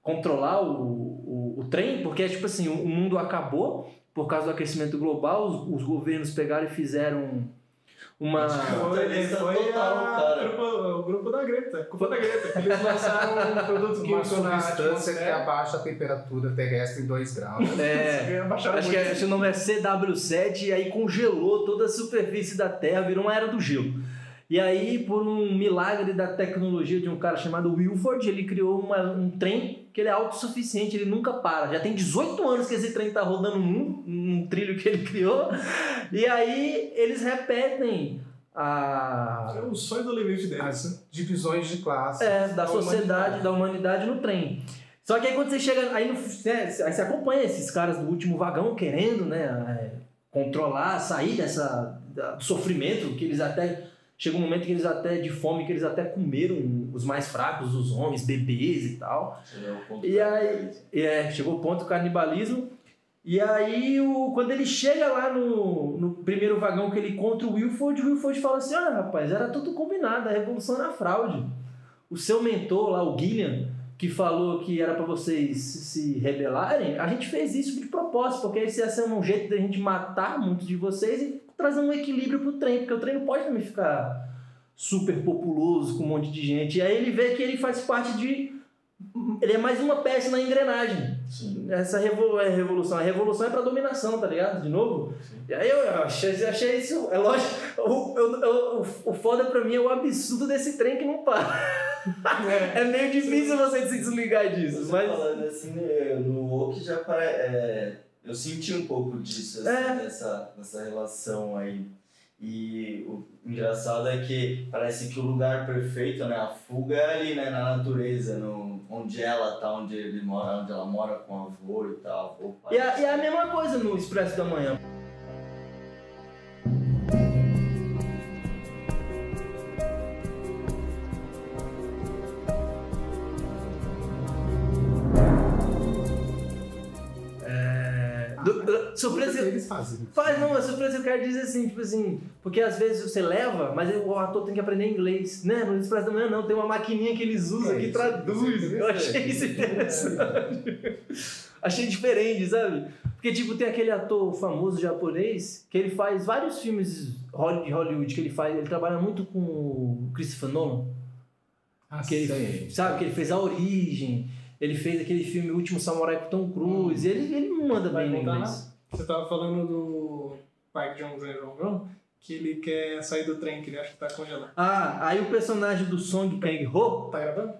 controlar o, o, o trem, porque é tipo assim, o, o mundo acabou por causa do aquecimento global, os, os governos pegaram e fizeram uma Foi, total, a- cara. Grupo, o grupo da Greta, culpa da Greta. que Eles lançaram um produto Uma químico na substância que abaixa a temperatura terrestre em 2 graus. é, Acho que, muito. acho que o nome é CW7 e aí congelou toda a superfície da Terra, virou uma era do gelo. E aí, por um milagre da tecnologia de um cara chamado Wilford, ele criou uma- um trem que ele é autossuficiente, ele nunca para. Já tem 18 anos que esse trem tá rodando num, num trilho que ele criou. E aí eles repetem a, É o sonho do limite deles. As divisões de classe. é, da Da sociedade, humanidade. da humanidade no trem. Só que aí quando você chega. Aí, no, né, aí você acompanha esses caras do último vagão querendo, né? é, controlar, sair dessa, do sofrimento, que eles até. Chega um momento que eles até, de fome, que eles até comeram os mais fracos, os homens, bebês e tal. ponto E aí-. É, chegou o ponto do canibalismo. E aí, o, quando ele chega lá no, no primeiro vagão que ele encontra o Wilford, o Wilford fala assim: Olha, rapaz, era tudo combinado, a revolução era fraude. O seu mentor lá, o Gillian, que falou que era para vocês se rebelarem, a gente fez isso de propósito, porque esse ia ser um jeito da gente matar muitos de vocês e trazer um equilíbrio pro trem, porque o trem não pode também ficar super populoso com um monte de gente. E aí ele vê que ele faz parte de. Ele é mais uma peça na engrenagem. Sim. Essa revo- é revolução. A revolução é pra dominação, tá ligado? De novo. E aí eu achei, achei isso. É lógico. O, eu- eu- o, o foda pra mim é o absurdo desse trem que não para. É meio difícil você se desligar disso. Você Mas. falando assim, né, no Oak já pare... é, eu senti um pouco disso, assim, É. dessa, dessa relação aí. E o engraçado é que parece que o lugar perfeito, né, a fuga é ali, né, na natureza, no, onde ela tá, onde ele mora, onde ela mora com o avô e tal. avô. E é, e é a mesma coisa no Expresso da Manhã. Do- surpresa, Eles fazem. Faz, não, a surpresa eu quero dizer assim, tipo assim, porque às vezes você leva, mas o ator tem que aprender inglês, né? No Expresso da Manhã não, tem uma maquininha que eles usam É, que isso- traduz. isso é eu achei isso interessante. achei diferente, sabe? Porque, tipo, tem aquele ator famoso japonês que ele faz vários filmes de Hollywood, que ele faz, ele trabalha muito com o Christopher Nolan, Ah, que ele, sabe? Que ele fez A Origem, ele fez aquele filme O Último Samurai com Tom Cruise, ele, ele manda bem no inglês. Você tava falando do Park Jong-un, que ele quer sair do trem, que ele acha que tá congelado. Ah, aí o personagem do Song Kang-ho, Tá gravando?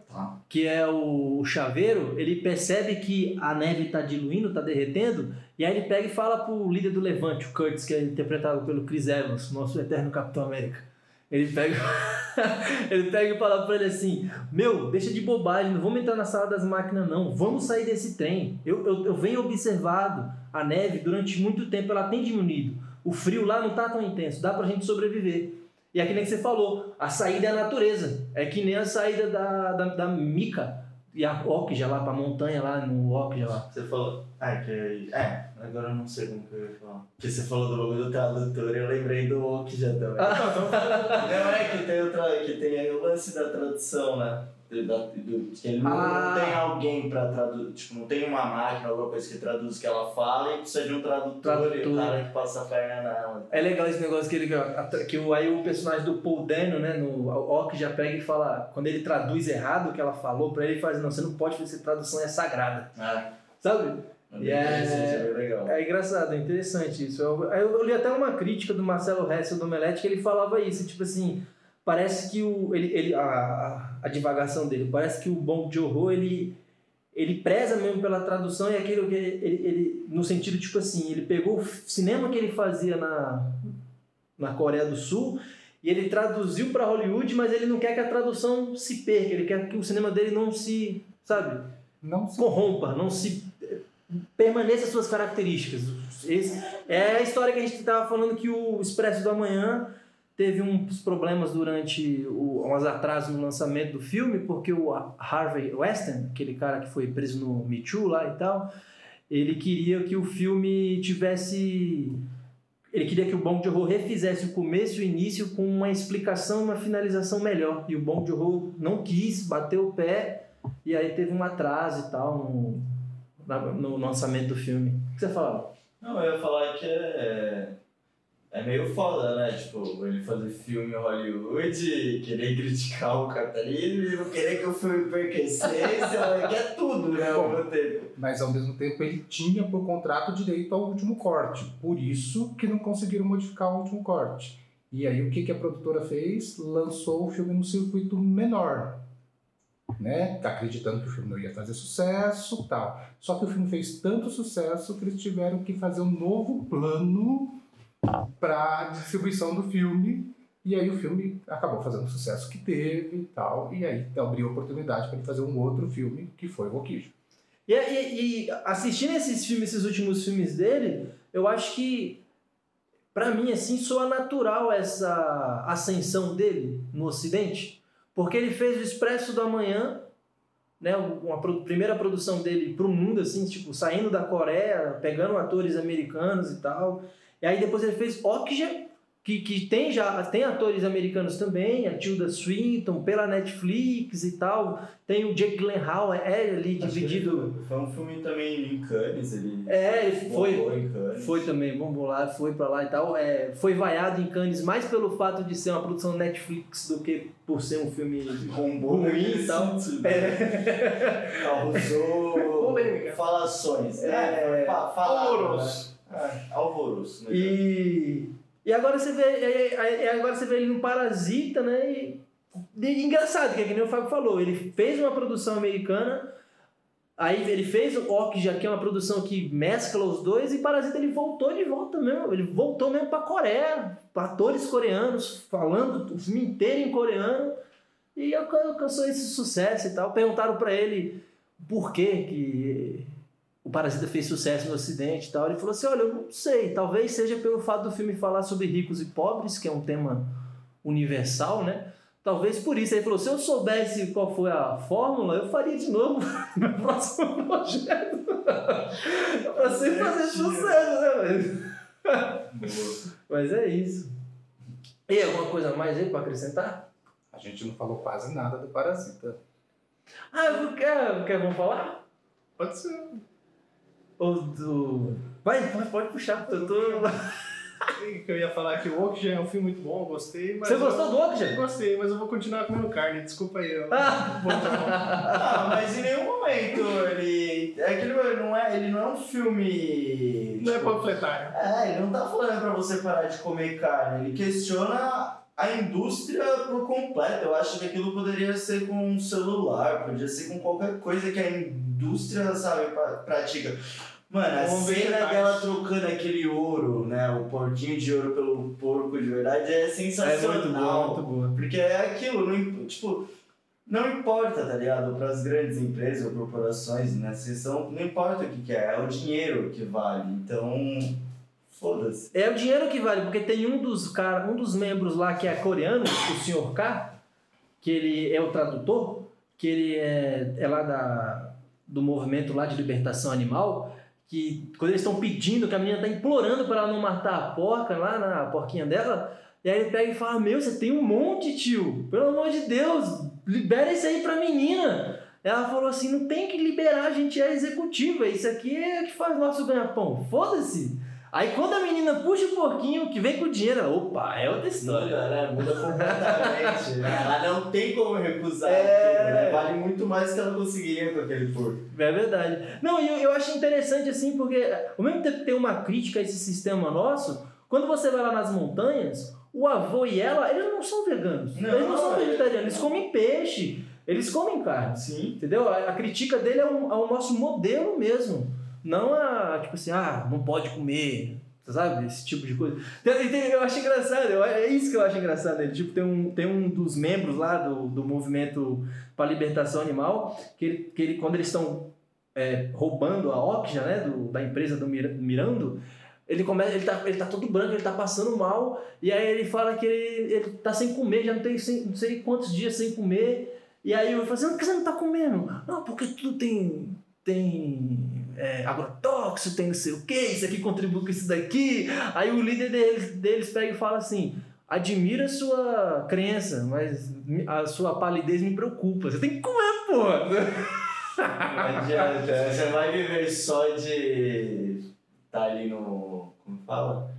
que é o chaveiro, ele percebe que a neve tá diluindo, tá derretendo, e aí ele pega e fala pro líder do Levante, o Curtis, que é interpretado pelo Chris Evans, nosso eterno Capitão América. Ele pega, ele pega e fala pra ele assim: Meu, deixa de bobagem, não vamos entrar na sala das máquinas, não. Vamos sair desse trem. Eu, eu, eu venho observado a neve durante muito tempo, ela tem diminuído. O frio lá não tá tão intenso, dá pra gente sobreviver. E é que nem que você falou, a saída é a natureza. É que nem a saída da, da, da Mica e a Okja lá pra montanha lá no Okja lá. Você falou. Ah, que. É, Agora eu não sei como que eu ia falar. Porque você falou do bagulho do tradutor, eu lembrei do Oki já também. Não, então, Não é que tem, o tra... que tem aí o lance da tradução, né? Do, do- que ele não, Ah. não tem alguém pra traduzir, tipo, não tem uma máquina, alguma coisa que traduz o que ela fala e precisa de um tradutor, e Tradutor. o cara que passa a perna nela. É legal esse negócio que ele que o aí o personagem do Paul Dano, né, no Orc já pega e fala, quando ele traduz errado o que ela falou pra ele, ele faz, não, você não pode fazer tradução é sagrada, É, sabe? É é- isso é legal. É engraçado, é interessante isso. Eu, eu, eu li até uma crítica do Marcelo Hessel do Omelete que ele falava isso, tipo assim, parece que o ele, ele a, a, divagação dele, parece que o Bong Joon-ho ele ele preza mesmo pela tradução e aquilo que ele, ele, ele- no sentido tipo assim, ele pegou o cinema que ele fazia na na Coreia do Sul e ele traduziu para Hollywood, mas ele não quer que a tradução se perca, ele quer que o cinema dele não se, sabe, Não se corrompa, não se permaneça as suas características. Esse- é a história que a gente estava falando que o Expresso do Amanhã teve uns problemas durante o, uns atrasos no lançamento do filme, porque o Harvey Weinstein, aquele cara que foi preso no Me Too lá e tal, ele queria que o filme tivesse ele queria que o Bong Joon-ho refizesse o começo e o início com uma explicação uma finalização melhor. E o Bong Joon-ho não quis, bateu o pé e aí teve um atraso e tal no lançamento do filme. O que você fala? Não, eu ia falar que é. É meio foda, né? Tipo, ele fazer filme em Hollywood, querer criticar o capitalismo não querer que o filme perca essência, que é tudo, né? Ao mesmo tempo. Mas ao mesmo tempo ele tinha por contrato direito ao último corte. Por isso que não conseguiram modificar o último corte. E aí o que, que a produtora fez? Lançou o filme no circuito menor. Né? Acreditando que o filme não ia fazer sucesso tal. Só que o filme fez tanto sucesso que eles tiveram que fazer um novo plano para distribuição do filme. E aí o filme acabou fazendo o sucesso que teve e tal. E aí abriu oportunidade para ele fazer um outro filme que foi o Roquijo. E, e- e assistindo esses filmes, esses últimos filmes dele, eu acho que, pra mim, assim, soa natural essa ascensão dele no Ocidente, porque ele fez o Expresso do Amanhã, né, uma pro- primeira produção dele pro mundo, assim, tipo, saindo da Coreia, pegando atores americanos e tal. E aí depois ele fez Okja, que, que tem já tem atores americanos também, a Tilda Swinton, pela Netflix e tal. Tem o Jake Gyllenhaal, é ali Acho que dividido. ele Foi um filme também em Cannes, ele. É, ele foi, Cannes. foi também, bombou lá, foi pra lá e tal. É, foi vaiado em Cannes mais pelo fato de ser uma produção Netflix do que por ser um filme Bombou ruim e tal. sentido. É. Causou falações. É. É, fa falado, Alvoroço. né? É, alvoroço. Né? E, e agora você vê, e- agora você vê ele no Parasita, né? E, e engraçado, que é que nem o Fábio falou, ele fez uma produção americana, aí ele fez o Okja, que é uma produção que mescla os dois, e Parasita ele voltou de volta mesmo, ele voltou mesmo pra Coreia, pra atores coreanos, falando o filme inteiro em coreano, e alcan- alcançou esse sucesso e tal. Perguntaram pra ele por que que o Parasita fez sucesso no Ocidente e tal. Ele falou assim: olha, eu não sei, talvez seja pelo fato do filme falar sobre ricos e pobres, que é um tema universal, né? Talvez por isso. Ele falou: se eu soubesse qual foi a fórmula, eu faria de novo no próximo projeto. pra sempre fazer sucesso, né, velho? Mas é isso. E alguma coisa mais aí pra acrescentar? A gente não falou quase nada do Parasita. Ah, eu quer, quer vamos falar? Pode ser. Ou do. Vai, pode, puxar, eu tô. Que eu ia falar que o Okja é um filme muito bom, eu gostei, mas. Você eu- gostou do Okja? Gostei, mas eu vou continuar comendo carne, desculpa aí. Eu... Ah! Ah, mas em nenhum momento ele. É que ele não é, ele não é um filme. Não é tipo, panfletário. É, ele não tá falando pra você parar de comer carne, ele questiona a indústria por completo. Eu acho que aquilo poderia ser com um celular, podia ser com qualquer coisa que a indústria, sabe, pra- pratica. Mano, a Vamos cena dela trocando aquele ouro, né, o porquinho de ouro pelo porco de verdade é sensacional. boa. Porque é aquilo, não, tipo, não importa, tá ligado? Para as grandes empresas ou corporações, né? São, não importa o que, que é, é o dinheiro que vale. Então, foda-se. É o dinheiro que vale, porque tem um dos cara, um dos membros lá que é coreano, o Sr. K, que ele é o tradutor, que ele é, é lá da, do movimento lá de libertação animal, que quando eles estão pedindo, que a menina tá implorando para ela não matar a porca lá na porquinha dela, e aí ele pega e fala: Meu, você tem um monte, tio, pelo amor de Deus, libera isso aí pra menina. Ela falou assim: Não tem que liberar, a gente é executiva, isso aqui é que faz nosso ganha-pão, foda-se. Aí quando a menina puxa o porquinho que vem com o dinheiro, ela, opa, é outra história. Muda, né? Muda completamente. ela não tem como recusar É. aquilo, né? Vale muito mais que ela conseguiria com aquele porco. É verdade. Não, e eu, eu acho interessante assim, porque ao mesmo tempo que tem uma crítica a esse sistema nosso, quando você vai lá nas montanhas, o avô e ela, eles não são veganos. Não, eles não são é- vegetarianos, eles comem peixe, eles comem carne. Sim. Entendeu? A, a crítica dele é o, ao nosso modelo mesmo. Não a, tipo assim, ah, não pode comer, sabe? Esse tipo de coisa. Tem- tem- Eu acho engraçado, eu- é isso que eu acho engraçado dele. Tipo, tem um, tem um dos membros lá do, do movimento para libertação animal, que, ele, que ele, quando eles estão é, roubando a Okja, né, do, da empresa do Mir- Mirando, ele começa, ele tá, ele tá todo branco, ele tá passando mal, e aí ele fala que ele, ele tá sem comer, já não tem sem- não sei quantos dias sem comer, e aí eu falo assim, por que você não tá comendo? Não, porque tudo tem, tem é, agrotóxico, tem não sei o que, isso aqui contribui com isso daqui. Aí o líder deles, deles pega e fala assim, admira a sua crença, mas a sua palidez me preocupa. Você tem que comer, porra! Não adianta. Você vai viver só de. tá ali no. como fala?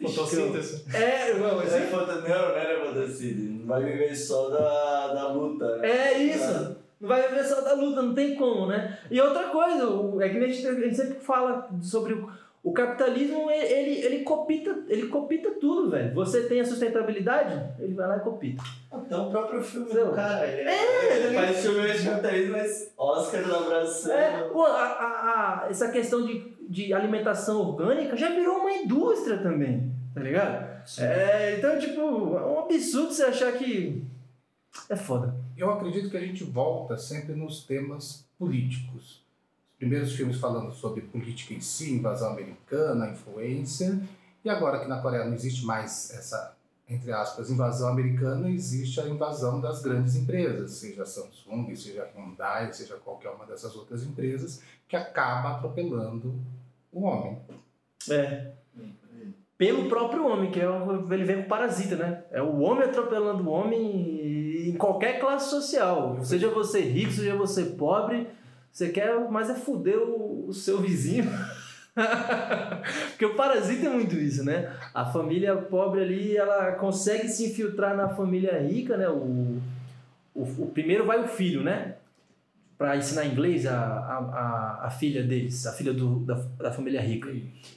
Fotossíntese. É, não, Não, é foto... não, não era fotossíntese. Não vai viver só da, da luta. né? É isso. Vai viver só da luta, não tem como, né? E outra coisa, é que a gente, a gente sempre fala sobre o, o capitalismo, ele, ele, copita, ele copita tudo, velho. Você tem a sustentabilidade, ele vai lá e copita. Então o próprio filme Seu. do cara. Ele, é, ele faz filme de capitalismo, mas Oscar na abraçando. É, pô, a, a- a- essa questão de, de alimentação orgânica já virou uma indústria também, tá ligado? É, então, tipo, é um absurdo você achar que. É foda. Eu acredito que a gente volta sempre nos temas políticos. Os primeiros filmes falando sobre política em si, invasão americana, influência, e agora que na Coreia não existe mais essa, entre aspas, invasão americana, existe a invasão das grandes empresas, seja Samsung, seja Hyundai, seja qualquer uma dessas outras empresas, que acaba atropelando o homem. É. Pelo próprio homem, que é ele vem com parasita, né? É o homem atropelando o homem em qualquer classe social. Seja você rico, seja você pobre, você quer mais é fuder o, o seu vizinho. Porque o parasita é muito isso, né? A família pobre ali, ela consegue se infiltrar na família rica, né? O, o, o primeiro vai o filho, né? Pra ensinar inglês a, a, a, a filha deles, a filha do, da, da família rica.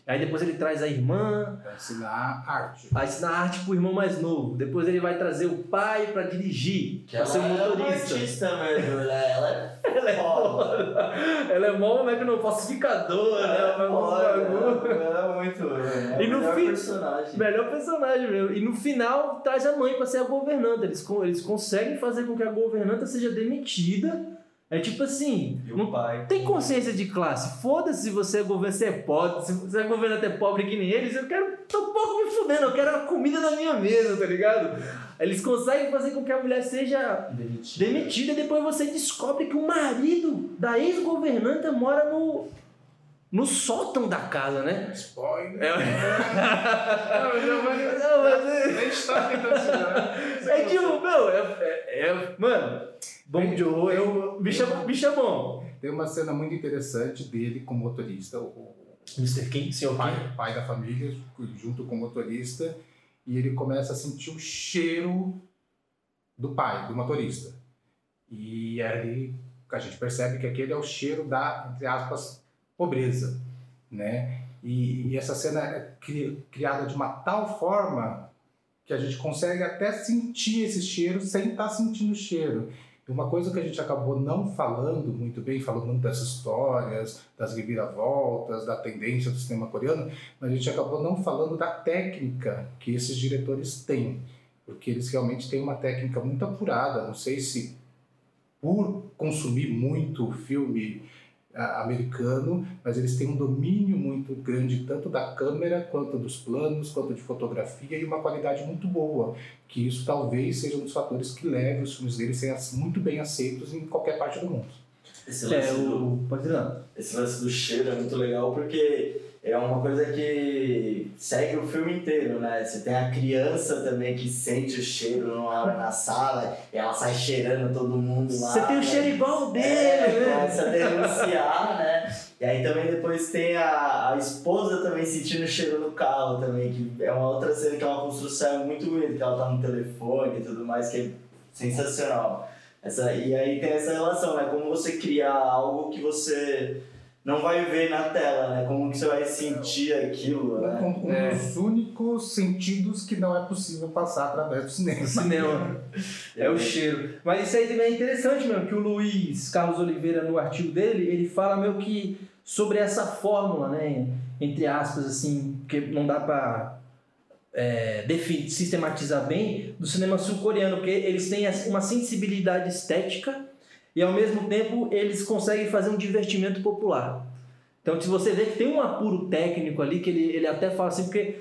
Aí depois ele traz a irmã, Para ensinar arte. vai ensinar arte pro irmão mais novo. Depois ele vai trazer o pai pra dirigir, Que pra ser um ela é uma motorista. artista mesmo, né? Ela é Ela é foda. Ela é mó, como é que não? Falsificadora, né? Ela é foda, ela é muito. É E no o melhor fim- personagem. Melhor personagem mesmo. E no final traz a mãe pra ser a governanta. Eles, eles conseguem fazer com que a governanta seja demitida. É tipo assim, E não pai. tem consciência de classe. Foda-se se você é governante, você é pobre, se você é governante é pobre que nem eles, eu quero. tô um pouco me fudendo, eu quero a comida na minha mesa, tá ligado? Eles conseguem fazer com que a mulher seja Demitida. demitida e depois você descobre que o marido da ex-governanta mora no. No sótão da casa, né? Spoiler. É, Não, mas Não, mas é- A gente tá tentando segurar. É tipo, meu, é, é, é- mano, bom de horror, eu, bicho, bicho é bom. Tem uma cena muito interessante dele com o motorista, o, Mr. King, senhor pai, King. pai da família, junto com o motorista, e ele começa a sentir o cheiro do pai, do motorista. E aí a gente percebe que aquele é o cheiro da, entre aspas, pobreza, né? E, e essa cena é cri- criada de uma tal forma que a gente consegue até sentir esse cheiro sem estar sentindo o cheiro. E uma coisa que a gente acabou não falando muito bem, falando muito das histórias, das reviravoltas, da tendência do cinema coreano, mas a gente acabou não falando da técnica que esses diretores têm. Porque eles realmente têm uma técnica muito apurada. Não sei se por consumir muito filme americano, mas eles têm um domínio muito grande tanto da câmera quanto dos planos, quanto de fotografia e uma qualidade muito boa, que isso talvez seja um dos fatores que leve os filmes deles a serem muito bem aceitos em qualquer parte do mundo. Esse É, lance, do, o. Esse lance do cheiro é muito legal porque é uma coisa que segue o filme inteiro, né? Você tem a criança também que sente o cheiro numa hora na sala e ela sai cheirando todo mundo lá. Você tem o né? cheiro igual dele, É, começa a denunciar, né? E aí também depois tem a, a esposa também sentindo o cheiro no carro também, que é uma outra cena que é uma construção muito bonita, que ela tá no telefone e tudo mais, que é sensacional. Essa, e aí tem essa relação, né? Como você criar algo que você não vai ver na tela, né? Como que você vai sentir aquilo, né? Um, um É. dos únicos sentidos que não é possível passar através do cinema. Cinema. É o cheiro. Mas isso aí também é interessante mesmo, que o Luiz Carlos Oliveira, no artigo dele, ele fala meio que sobre essa fórmula, né? Entre aspas, assim, que não dá pra é, definir, sistematizar bem, do cinema sul-coreano, porque eles têm assim, uma sensibilidade estética e ao mesmo tempo eles conseguem fazer um divertimento popular. Então, se você vê que tem um apuro técnico ali, que ele, ele até fala assim, porque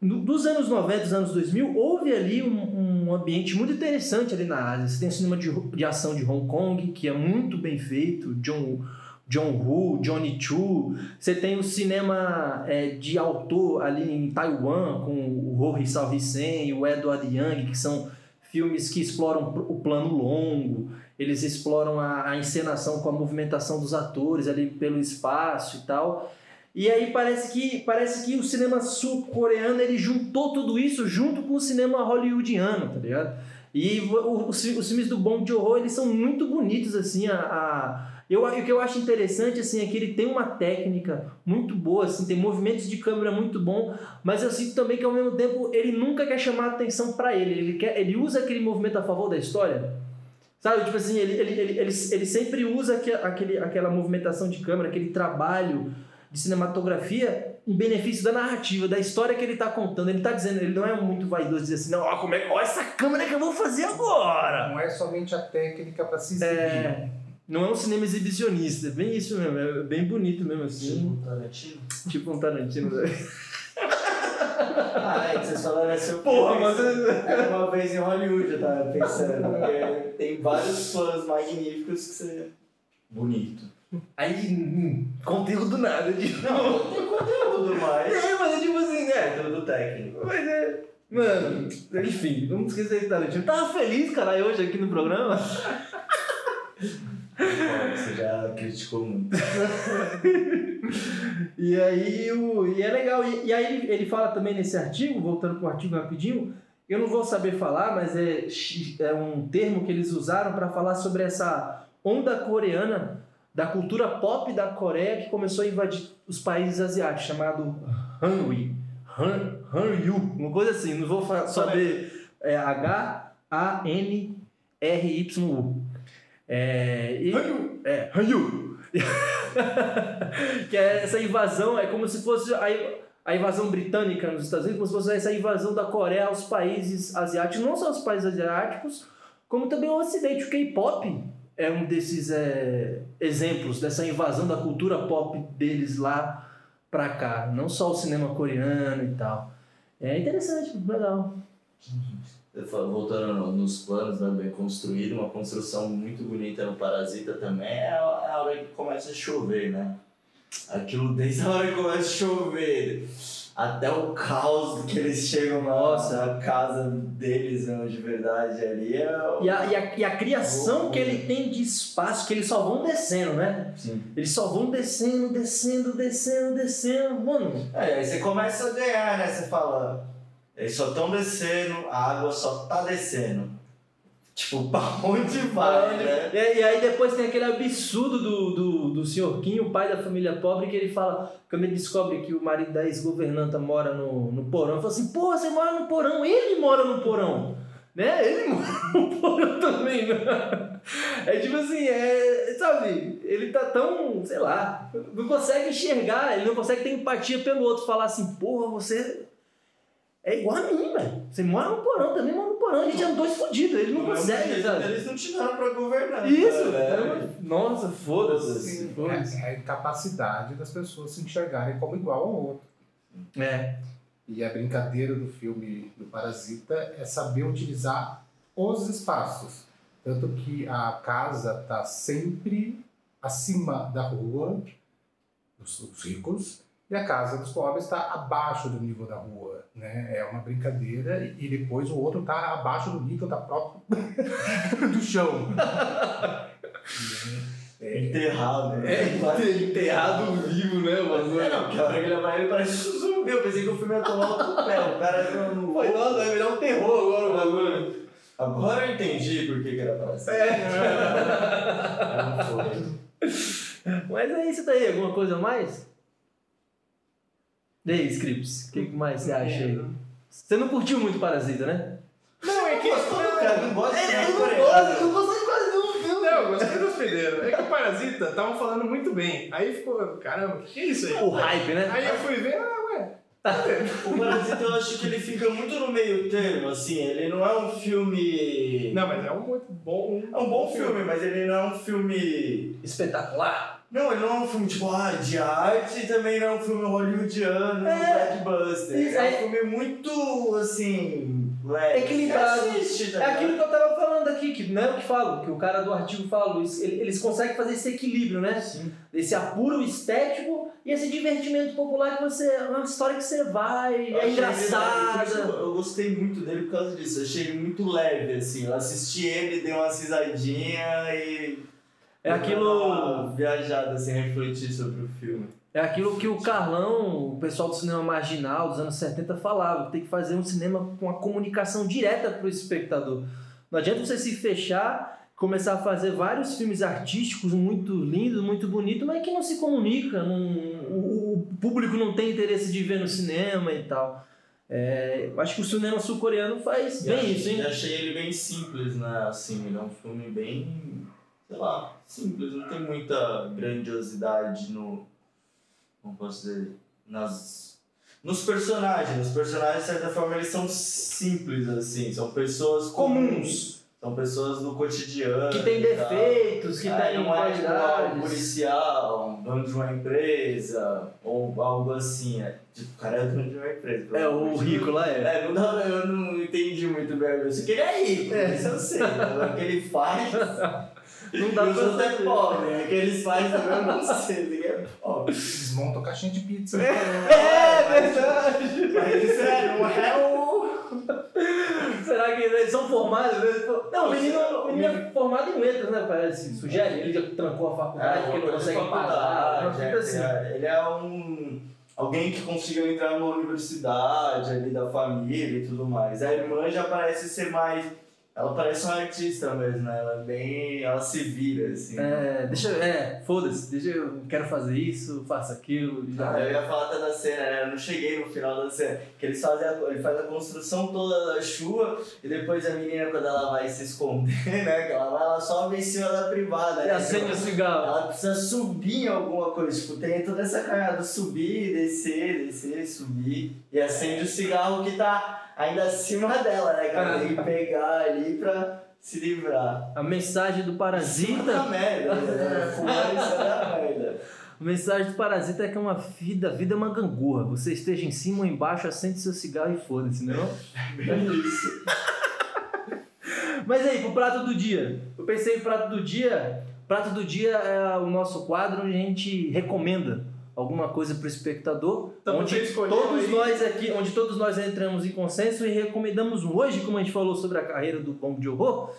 no- dos anos 90, dos anos 2000, houve ali um, um ambiente muito interessante ali na Ásia. Você tem o cinema de, de ação de Hong Kong, que é muito bem feito, John, John Woo, Johnny Chu. Você tem o cinema é, de autor ali em Taiwan, com o Ho Hissao Hisen e o Edward Yang, que são filmes que exploram o plano longo, eles exploram a, a encenação com a movimentação dos atores ali pelo espaço e tal. E aí parece que parece que o cinema sul-coreano ele juntou tudo isso junto com o cinema hollywoodiano, tá ligado? E os, os filmes do Bong Joon-ho eles são muito bonitos assim, a, a eu, o que eu acho interessante assim é que ele tem uma técnica muito boa, assim, tem movimentos de câmera muito bom, mas eu sinto também que ao mesmo tempo ele nunca quer chamar atenção para ele, ele quer, ele usa aquele movimento a favor da história. Sabe, tipo assim, ele, ele, ele, ele, ele sempre usa aque- aquele, aquela movimentação de câmera, aquele trabalho de cinematografia em benefício da narrativa, da história que ele está contando. Ele está dizendo, ele não é muito vaidoso dizer assim, não, ó, como é, ó essa câmera que eu vou fazer agora. Não é somente a técnica para se exibir. É, não é um cinema exibicionista, é bem isso mesmo, é bem bonito mesmo assim, Tipo, Tarantino. tipo um Tarantino. Ah, é que vocês falaram assim, Porra, mas... Era uma vez em Hollywood, eu tava pensando. Porque tem vários planos magníficos que você. Bonito. Aí, hum, conteúdo nada, de Não, tem conteúdo, mas. É, mas é tipo assim, né? Conteúdo técnico. Mas é. Mano, enfim, vamos esquecer de Tarantino. Tava feliz, caralho, hoje aqui no programa. Você já criticou muito. E aí, o, e é legal. E, e aí ele, fala também nesse artigo, voltando pro artigo rapidinho, eu não vou saber falar, mas é, é um termo que eles usaram para falar sobre essa onda coreana da cultura pop da Coreia que começou a invadir os países asiáticos, chamado Hanui. Han, Hanyu, uma coisa assim, não vou saber. É H-A-N-R-Y-U. É, e, é, Hanyu. que é essa invasão, é como se fosse a, a invasão britânica nos Estados Unidos, como se fosse essa invasão da Coreia aos países asiáticos, não só os países asiáticos, como também o Ocidente. O K-pop é um desses é, exemplos dessa invasão da cultura pop deles lá pra cá, não só o cinema coreano e tal. É interessante, legal. Voltando no- nos planos, né, bem construído, uma construção muito bonita no Parasita também é a, é a hora que começa a chover, né? Aquilo desde a hora que começa a chover até o caos que eles chegam Nossa. na casa deles mesmo, de verdade ali é. o- E a, e a, e a criação que ele tem de espaço, que eles só vão descendo, né? Sim. Eles só vão descendo, descendo, descendo, descendo. Mano, É, aí você começa a ganhar, né? Você fala, eles só estão descendo, a água só tá descendo. Tipo, pra onde vai, né? E, e aí depois tem aquele absurdo do, do, do senhor Kim, o pai da família pobre, que ele fala, quando ele descobre que o marido da ex-governanta mora no, no porão, ele fala assim, pô, você mora no porão, ele mora no porão. Né? Ele mora no porão também, né? É tipo assim, é, sabe, ele tá tão, sei lá, não consegue enxergar, ele não consegue ter empatia pelo outro, falar assim, porra, você é igual a mim, velho. Você mora no porão, também mora no porão, a gente é dois fodidos, ele não consegue, eles, sabe? eles não tiraram pra governar. Isso, né? é, nossa, foda-se. Foda-se. é, é a incapacidade das pessoas se enxergarem como igual ao outro. É, E a brincadeira do filme do Parasita é saber utilizar os espaços. Tanto que a casa está sempre acima da rua, dos, dos ricos, e a casa dos pobres está abaixo do nível da rua, né? É uma brincadeira e, e depois o outro está abaixo do nível da própria do chão. Enterrado. né? É, enterrado vivo, né, mano? É, não, que a hora que ele vai, ele parece um zumbi. Eu pensei que o filme ia tomar outro pé. O cara não. Foi, nossa, vai virar um terror agora o bagulho. Agora eu entendi por que, que era pra ser. É. Não foi. Mas é isso daí, alguma coisa a mais? E aí, Scripps, o que mais você acha aí? Você não curtiu muito Parasita, né? Não, é que. Gostou cara? Não gosta de É, eu não gosto, eu gostei de quase nenhum filme. Não, eu gostei do. É que o Parasita estavam falando muito bem. Aí ficou, caramba, que é isso aí? O hype, né? Aí eu fui ver, ah, ué. O Parasita eu acho que ele fica muito no meio termo, assim. Ele não é um filme. Não, mas é um muito bom. É um bom filme, mas ele não é um filme. Espetacular. Não, ele não é um filme tipo ah, de arte e também não é um filme hollywoodiano, É. blockbuster. Isso, é é- um filme muito assim. leve. Equilibrado. Assiste, tá É aquilo que eu tava falando aqui, que não é o que falo, que o cara do artigo fala, eles, conseguem fazer esse equilíbrio, né? Sim. Esse apuro estético e esse divertimento popular que você. É uma história que você vai, Eu é ele engraçada. Eu gostei muito dele por causa disso. Eu achei ele muito leve, assim. Eu assisti ele, dei uma risadinha e. É aquilo. uma viajada, assim, refletir sobre o filme. É aquilo que o Carlão, o pessoal do cinema marginal dos anos 70 falava, tem que fazer um cinema com a comunicação direta para o espectador. Não adianta você se fechar, começar a fazer vários filmes artísticos muito lindos, muito bonitos, mas que não se comunica, não- o, o público não tem interesse de ver no cinema e tal. É, eu acho que o cinema sul-coreano faz E bem achei, isso, hein? e achei ele bem simples, né? Assim, ele é um filme bem. Sei lá, simples, não tem muita grandiosidade no. como posso dizer? Nas. Nos personagens. Os personagens, de certa forma, eles são simples, assim. São pessoas comuns. São pessoas do cotidiano. Que tem defeitos, que É, tem não é tipo qualidades. policial, um dono de uma empresa, ou algo assim. É, tipo, o cara é dono de uma empresa. É, o de rico lá é. é, não dá, eu não entendi muito bem. Eu sei que ele é rico, isso eu sei. Agora o que ele faz. Não dá pra é saber. pobre. O que eles fazem também não sei. Ele é pobre. Desmonta a caixinha de pizza. É verdade! Mas isso é, não é o. Será que eles são formados? Não, o menino, o menino é formado em letras, né? Parece. Sugere. Ele já trancou a faculdade porque não consegue pagar. Fita assim. é, Ele é um. Alguém que conseguiu entrar numa universidade ali da família e tudo mais. A irmã já parece ser mais. Ela parece uma artista mesmo, né? Ela é bem. Ela se vira, assim. É, deixa eu. É, foda-se, deixa eu. Quero fazer isso, faço aquilo. Já. Ah, eu ia falar até da cena, né? Eu não cheguei no final da cena. Que eles fazem a, ele faz a construção toda da chuva e depois a menina, quando ela vai se esconder, né? Que ela vai, ela sobe em cima da privada. E né? acende o cigarro. Ela precisa subir em alguma coisa. Tipo, tem toda essa caminhada, subir, descer, descer, subir. E acende o cigarro que tá ainda acima dela, né? Que ela tem que pegar ali pra se livrar. A mensagem do Puta Parasita. merda, né? Fumar isso é da merda. A mensagem do Parasita é que é uma vida, a vida é uma gangorra. Você esteja em cima ou embaixo, acende seu cigarro e foda-se, não é? Bem isso. Mas aí, pro prato do dia. Eu pensei em prato do dia. Prato do dia é o nosso quadro onde a gente recomenda alguma coisa pro espectador. Então onde todos aí- nós aqui, onde todos nós entramos em consenso e recomendamos um. Hoje, como a gente falou sobre a carreira do Bong Joon-ho, o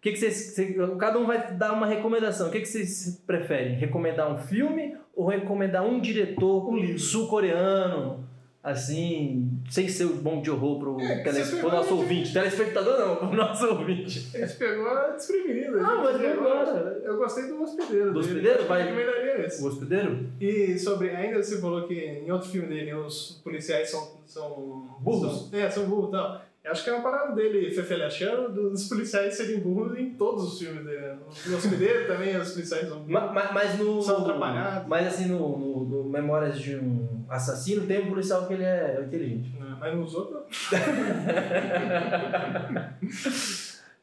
que, que vocês, cê- cada um vai dar uma recomendação. O que, que vocês preferem? Recomendar um filme ou recomendar um diretor sul-coreano? Assim, sem ser o Bong Joon-ho pro, É, tele- pro nosso ouvinte. Telespectador não, pro nosso ouvinte. Esse pegou a desprevenida. Ah, mas Agora, agora. Eu gostei do hospedeiro. Do. Hospedeiro? Vai- recomendaria esse. O hospedeiro? E sobre, ainda você falou que em outro filme dele os policiais são. são Burros. São, é, são burros e tal. Eu acho que é uma parada dele, Fefele achando, dos policiais serem burros em todos os filmes dele. né? No hospedeiro também os policiais são burros. Ma- ma- Mas, no. São atrapalhados. Mas assim, no, no- no Memórias de um Assassino, tem um policial que ele é inteligente. né? Mas nos outros.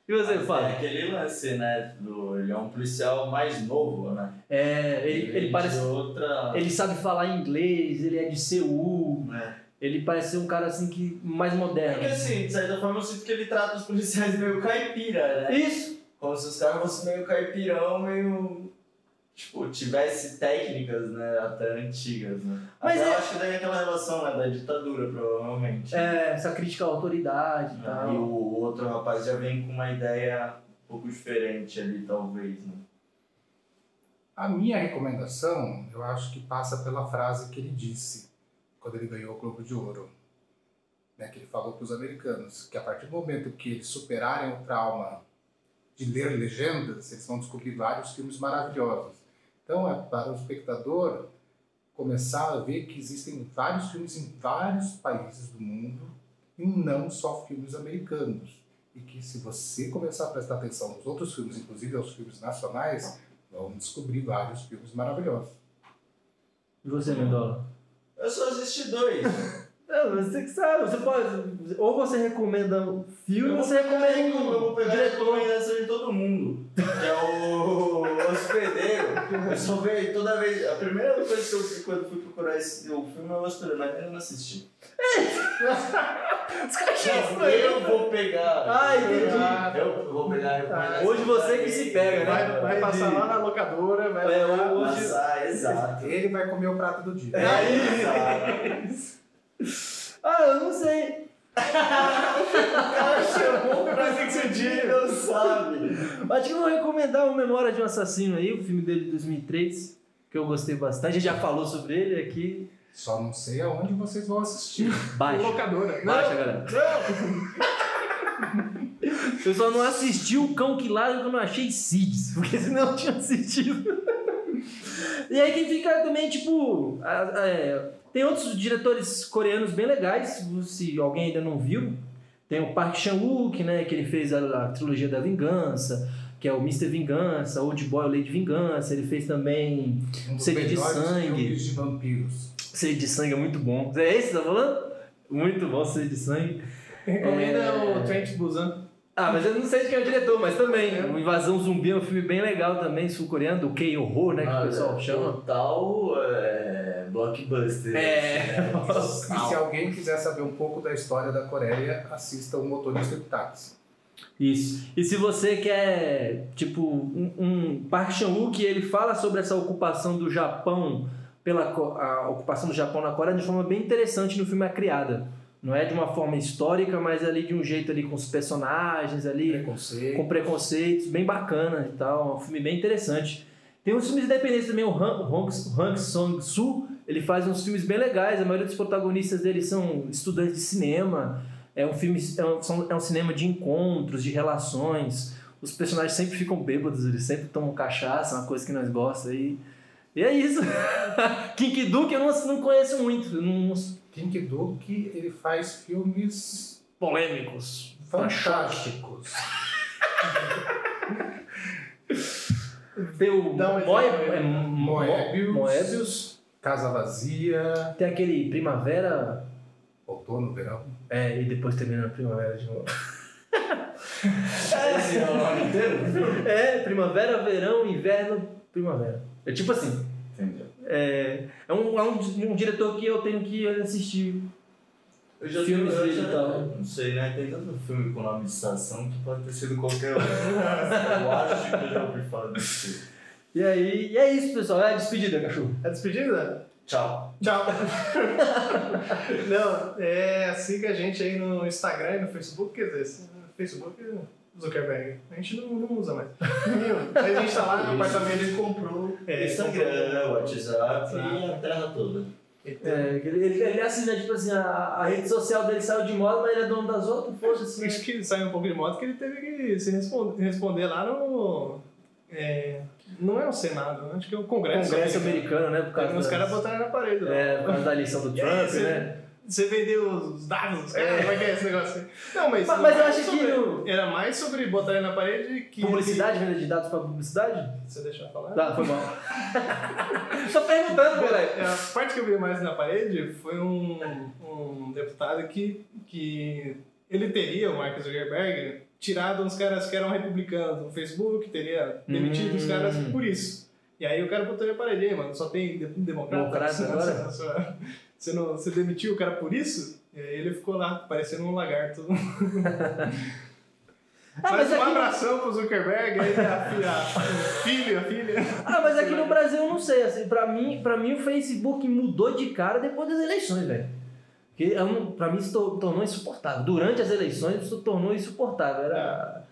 E você, É fala? aquele lance, né? Do, ele é um policial mais novo, né? É, ele, ele de parece. outra. Ele sabe falar inglês, ele é de Seul. né? Ele parece ser um cara assim que mais É moderno. que assim, de certa forma eu sinto que ele trata os policiais meio caipira, né? Isso! Como se os caras fossem meio caipirão, meio. tipo, tivesse técnicas, né, até antigas, né? Mas Até é- eu acho que daí aquela relação, né, da ditadura, provavelmente. É, essa crítica à autoridade e Ah, tal. E o outro rapaz já vem com uma ideia um pouco diferente ali, talvez, né? A minha recomendação, eu acho que passa pela frase que ele disse quando ele ganhou o Globo de Ouro. Né, que ele falou para os americanos que a partir do momento que eles superarem o trauma de ler legendas, eles vão descobrir vários filmes maravilhosos. Então, é para o espectador começar a ver que existem vários filmes em vários países do mundo e não só filmes americanos. E que se você começar a prestar atenção nos outros filmes, inclusive aos filmes nacionais, vão descobrir vários filmes maravilhosos. E você, Mendola? Eu só assisti dois. É, você que sabe, você pode. Ou você recomenda um filme, ou você recomenda um Eu vou pegar a diretor. recomendação de todo mundo. Que é o Hospedeiro. Eu só vejo toda vez. A primeira coisa que eu vi quando fui procurar esse, o filme é o Hospedeiro, mas eu não assisti. Isso Não, eu vou pegar. Ah, entendi. Eu vou pegar a recomendação. Hoje você que se pega, né? Vai, vai passar lá na locadora, vai É, lá. hoje- Passar, exato. Ele vai comer o prato do dia. É. Exato. Ah, eu não sei. Cara chamou pra que dia. não sabe. Acho que eu vou recomendar o Memória de um Assassino aí, o filme dele de 2003, que eu gostei bastante. A gente já falou sobre ele aqui. Só não sei aonde vocês vão assistir. Baixa. Locadora. Baixa, Não, galera. Não! Eu só não assisti o Cão que Ladra que eu não achei Seeds, porque senão eu tinha assistido. E aí quem fica também, tipo. a- a- é, tem outros diretores coreanos bem legais, se alguém ainda não viu. Tem o Park Chan-wook, né, que ele fez a, a trilogia da Vingança, que é o Mr. Vingança, Old Boy, de Vingança. Ele fez também Um Sede de sangue. de vampiros. Sede de Sangue, é muito bom. É esse que você tá falando? Muito bom, Sede de Sangue. Recomenda É. o Trent Busan. Ah, mas eu não sei de quem é o diretor, mas também. O Invasão Zumbi é um filme bem legal também, sul-coreano, do K-Horror, né? Que o pessoal chama. Total é, blockbuster. É. E se alguém quiser saber um pouco da história da Coreia, assista O Motorista de Táxi. Isso. E se você quer, tipo, um, um Park Chan-wook, ele fala sobre essa ocupação do Japão, pela a ocupação do Japão na Coreia de forma bem interessante no filme A Criada. Não é de uma forma histórica, mas ali de um jeito ali com os personagens ali, Preconceito. com preconceitos, bem bacana e tal. É um filme bem interessante. Tem uns filmes independentes também, o Han, Hong, Hang Song-soo, ele faz uns filmes bem legais, a maioria dos protagonistas dele são estudantes de cinema. É um filme, é um, é um cinema de encontros, de relações. Os personagens sempre ficam bêbados, eles sempre tomam cachaça, uma coisa que nós gostamos. E, e é isso. Kinkiduk eu não, não conheço muito, não, Kim Ki-duk, ele faz filmes polêmicos. fantásticos. Tem é, Mo- Moebius. Moebius. Casa Vazia, Tem aquele Primavera. Outono, Verão. É, e depois termina na Primavera de novo. Esse é o nome inteiro? É, Primavera, Verão, Inverno, Primavera. É tipo assim. Entendeu? É, é, um, é um, um diretor que eu tenho que assistir. Eu já Filmes eu dele já- e tal. Não sei, né? Tem tanto filme com nome de estação que pode ter sido qualquer um. eu acho que eu já ouvi falar disso. E aí, e é isso, pessoal. É a despedida, cachorro. É despedida? Tchau. Tchau. Não, é, siga a gente aí no Instagram e no Facebook, quer dizer, no Facebook Zuckerberg. A gente não, não usa mais. Aí a gente tá lá no apartamento. Ele comprou É, Instagram, WhatsApp e a terra toda. É, ele, ele, ele assim, né? Tipo assim, a, a rede social dele saiu de moda, mas ele é dono das outras, poxa, assim. Acho que saiu um pouco de moto que ele teve que se responder, responder lá no. é, não é o Senado, né? acho que é o Congresso. Congresso americano, né? Por causa Os das- caras botaram na parede. É, por causa da eleição do aí, Trump, né? Você vendeu os dados dos caras? Como é que é esse negócio aí? Não, mas. Mas- mas eu é acho que sobre- no- Era mais sobre botar ele na parede que. Publicidade, venda de dados pra publicidade? Você deixar eu falar? Tá, foi mal. Tô perguntando, moleque. É, A parte que eu vi mais na parede foi um, um deputado que, que ele teria, o Mark Zuckerberg, tirado uns caras que eram republicanos do Facebook, teria demitido os Hum. caras por isso. E aí o cara botou parede, "Ei, mano, só tem de- democrata. Democrata agora? Você, você- não, você demitiu o cara por isso? E aí ele ficou lá, parecendo um lagarto. Ah, Mas mas um abração pro Zuckerberg, aí a filha, o filho, a filha. ah, mas aqui no Brasil Brasil eu não sei, assim, pra mim, pra mim o Facebook mudou de cara depois das eleições, velho. Porque um- pra mim se tor- tornou insuportável. Durante as eleições isso tornou insuportável. Era...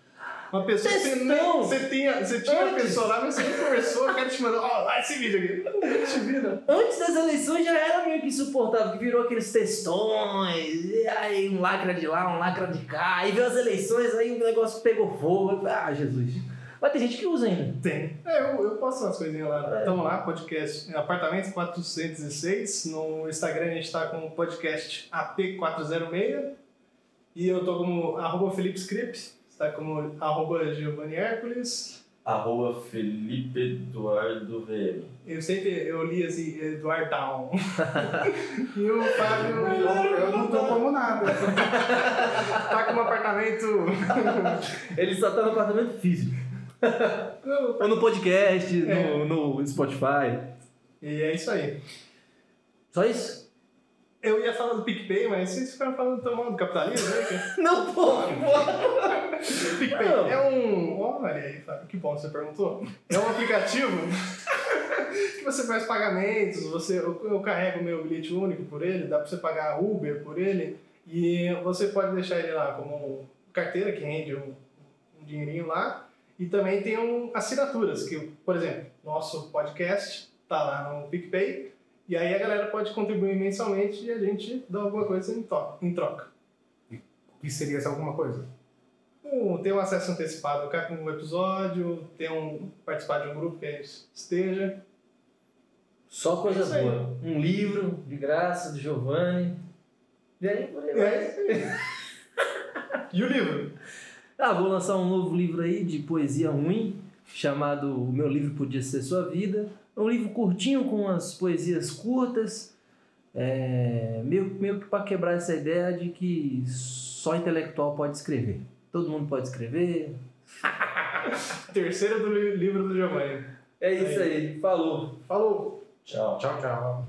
Uma pessoa que você, nem, você tinha, você tinha uma pessoa lá, mas você nem conversou, o cara te mandou, ó, lá esse vídeo aqui. Não. Antes das eleições já era meio que insuportável, que virou aqueles textões, e aí um lacra de lá, um lacra de cá, aí veio as eleições, aí o negócio pegou fogo. Ah, Jesus. Mas tem gente que usa ainda. Tem. É, eu, eu posto umas coisinhas lá. É. Estamos lá, podcast Apartamento 406. No Instagram a gente tá com o podcast AP406. E eu tô como arroba Felipe Scripps. Está como arroba Giovanni Hércules. Arroba Felipe Eduardo VM. Eu sempre eu li assim, Eduardão. e o Fábio Eu, eu não tô como nada. tá com um apartamento. Ele só tá no apartamento físico. Ou no podcast, É. no, no Spotify. E é isso aí. Só isso? Eu ia falar do PicPay, mas vocês ficaram falando tão mal do capitalismo, né? Não, pô! PicPay Não. é um. Olha aí, Fábio, que bom que você perguntou. É um aplicativo que você faz pagamentos, você, eu, eu carrego meu bilhete único por ele, dá pra você pagar Uber por ele, e você pode deixar ele lá como carteira que rende um, um dinheirinho lá. E também tem um, assinaturas, que, por exemplo, nosso podcast tá lá no PicPay, e aí a galera pode contribuir mensalmente e a gente dá alguma coisa em, to- em troca. O que seria essa alguma coisa? Um, ter um acesso antecipado a um episódio, ter um, participar de um grupo que a gente esteja. Só coisa Isso aí. boa. Um livro de graça do Giovanni. E aí, por aí. É. E o livro? Ah, vou lançar um novo livro aí de poesia ruim, chamado O Meu Livro Podia Ser Sua Vida. É um livro curtinho com umas poesias curtas, é, meio, meio que para quebrar essa ideia de que só intelectual pode escrever. Todo mundo pode escrever. Terceiro do li- livro do Giovanni. É isso aí, falou. Falou! Tchau. Tchau, tchau.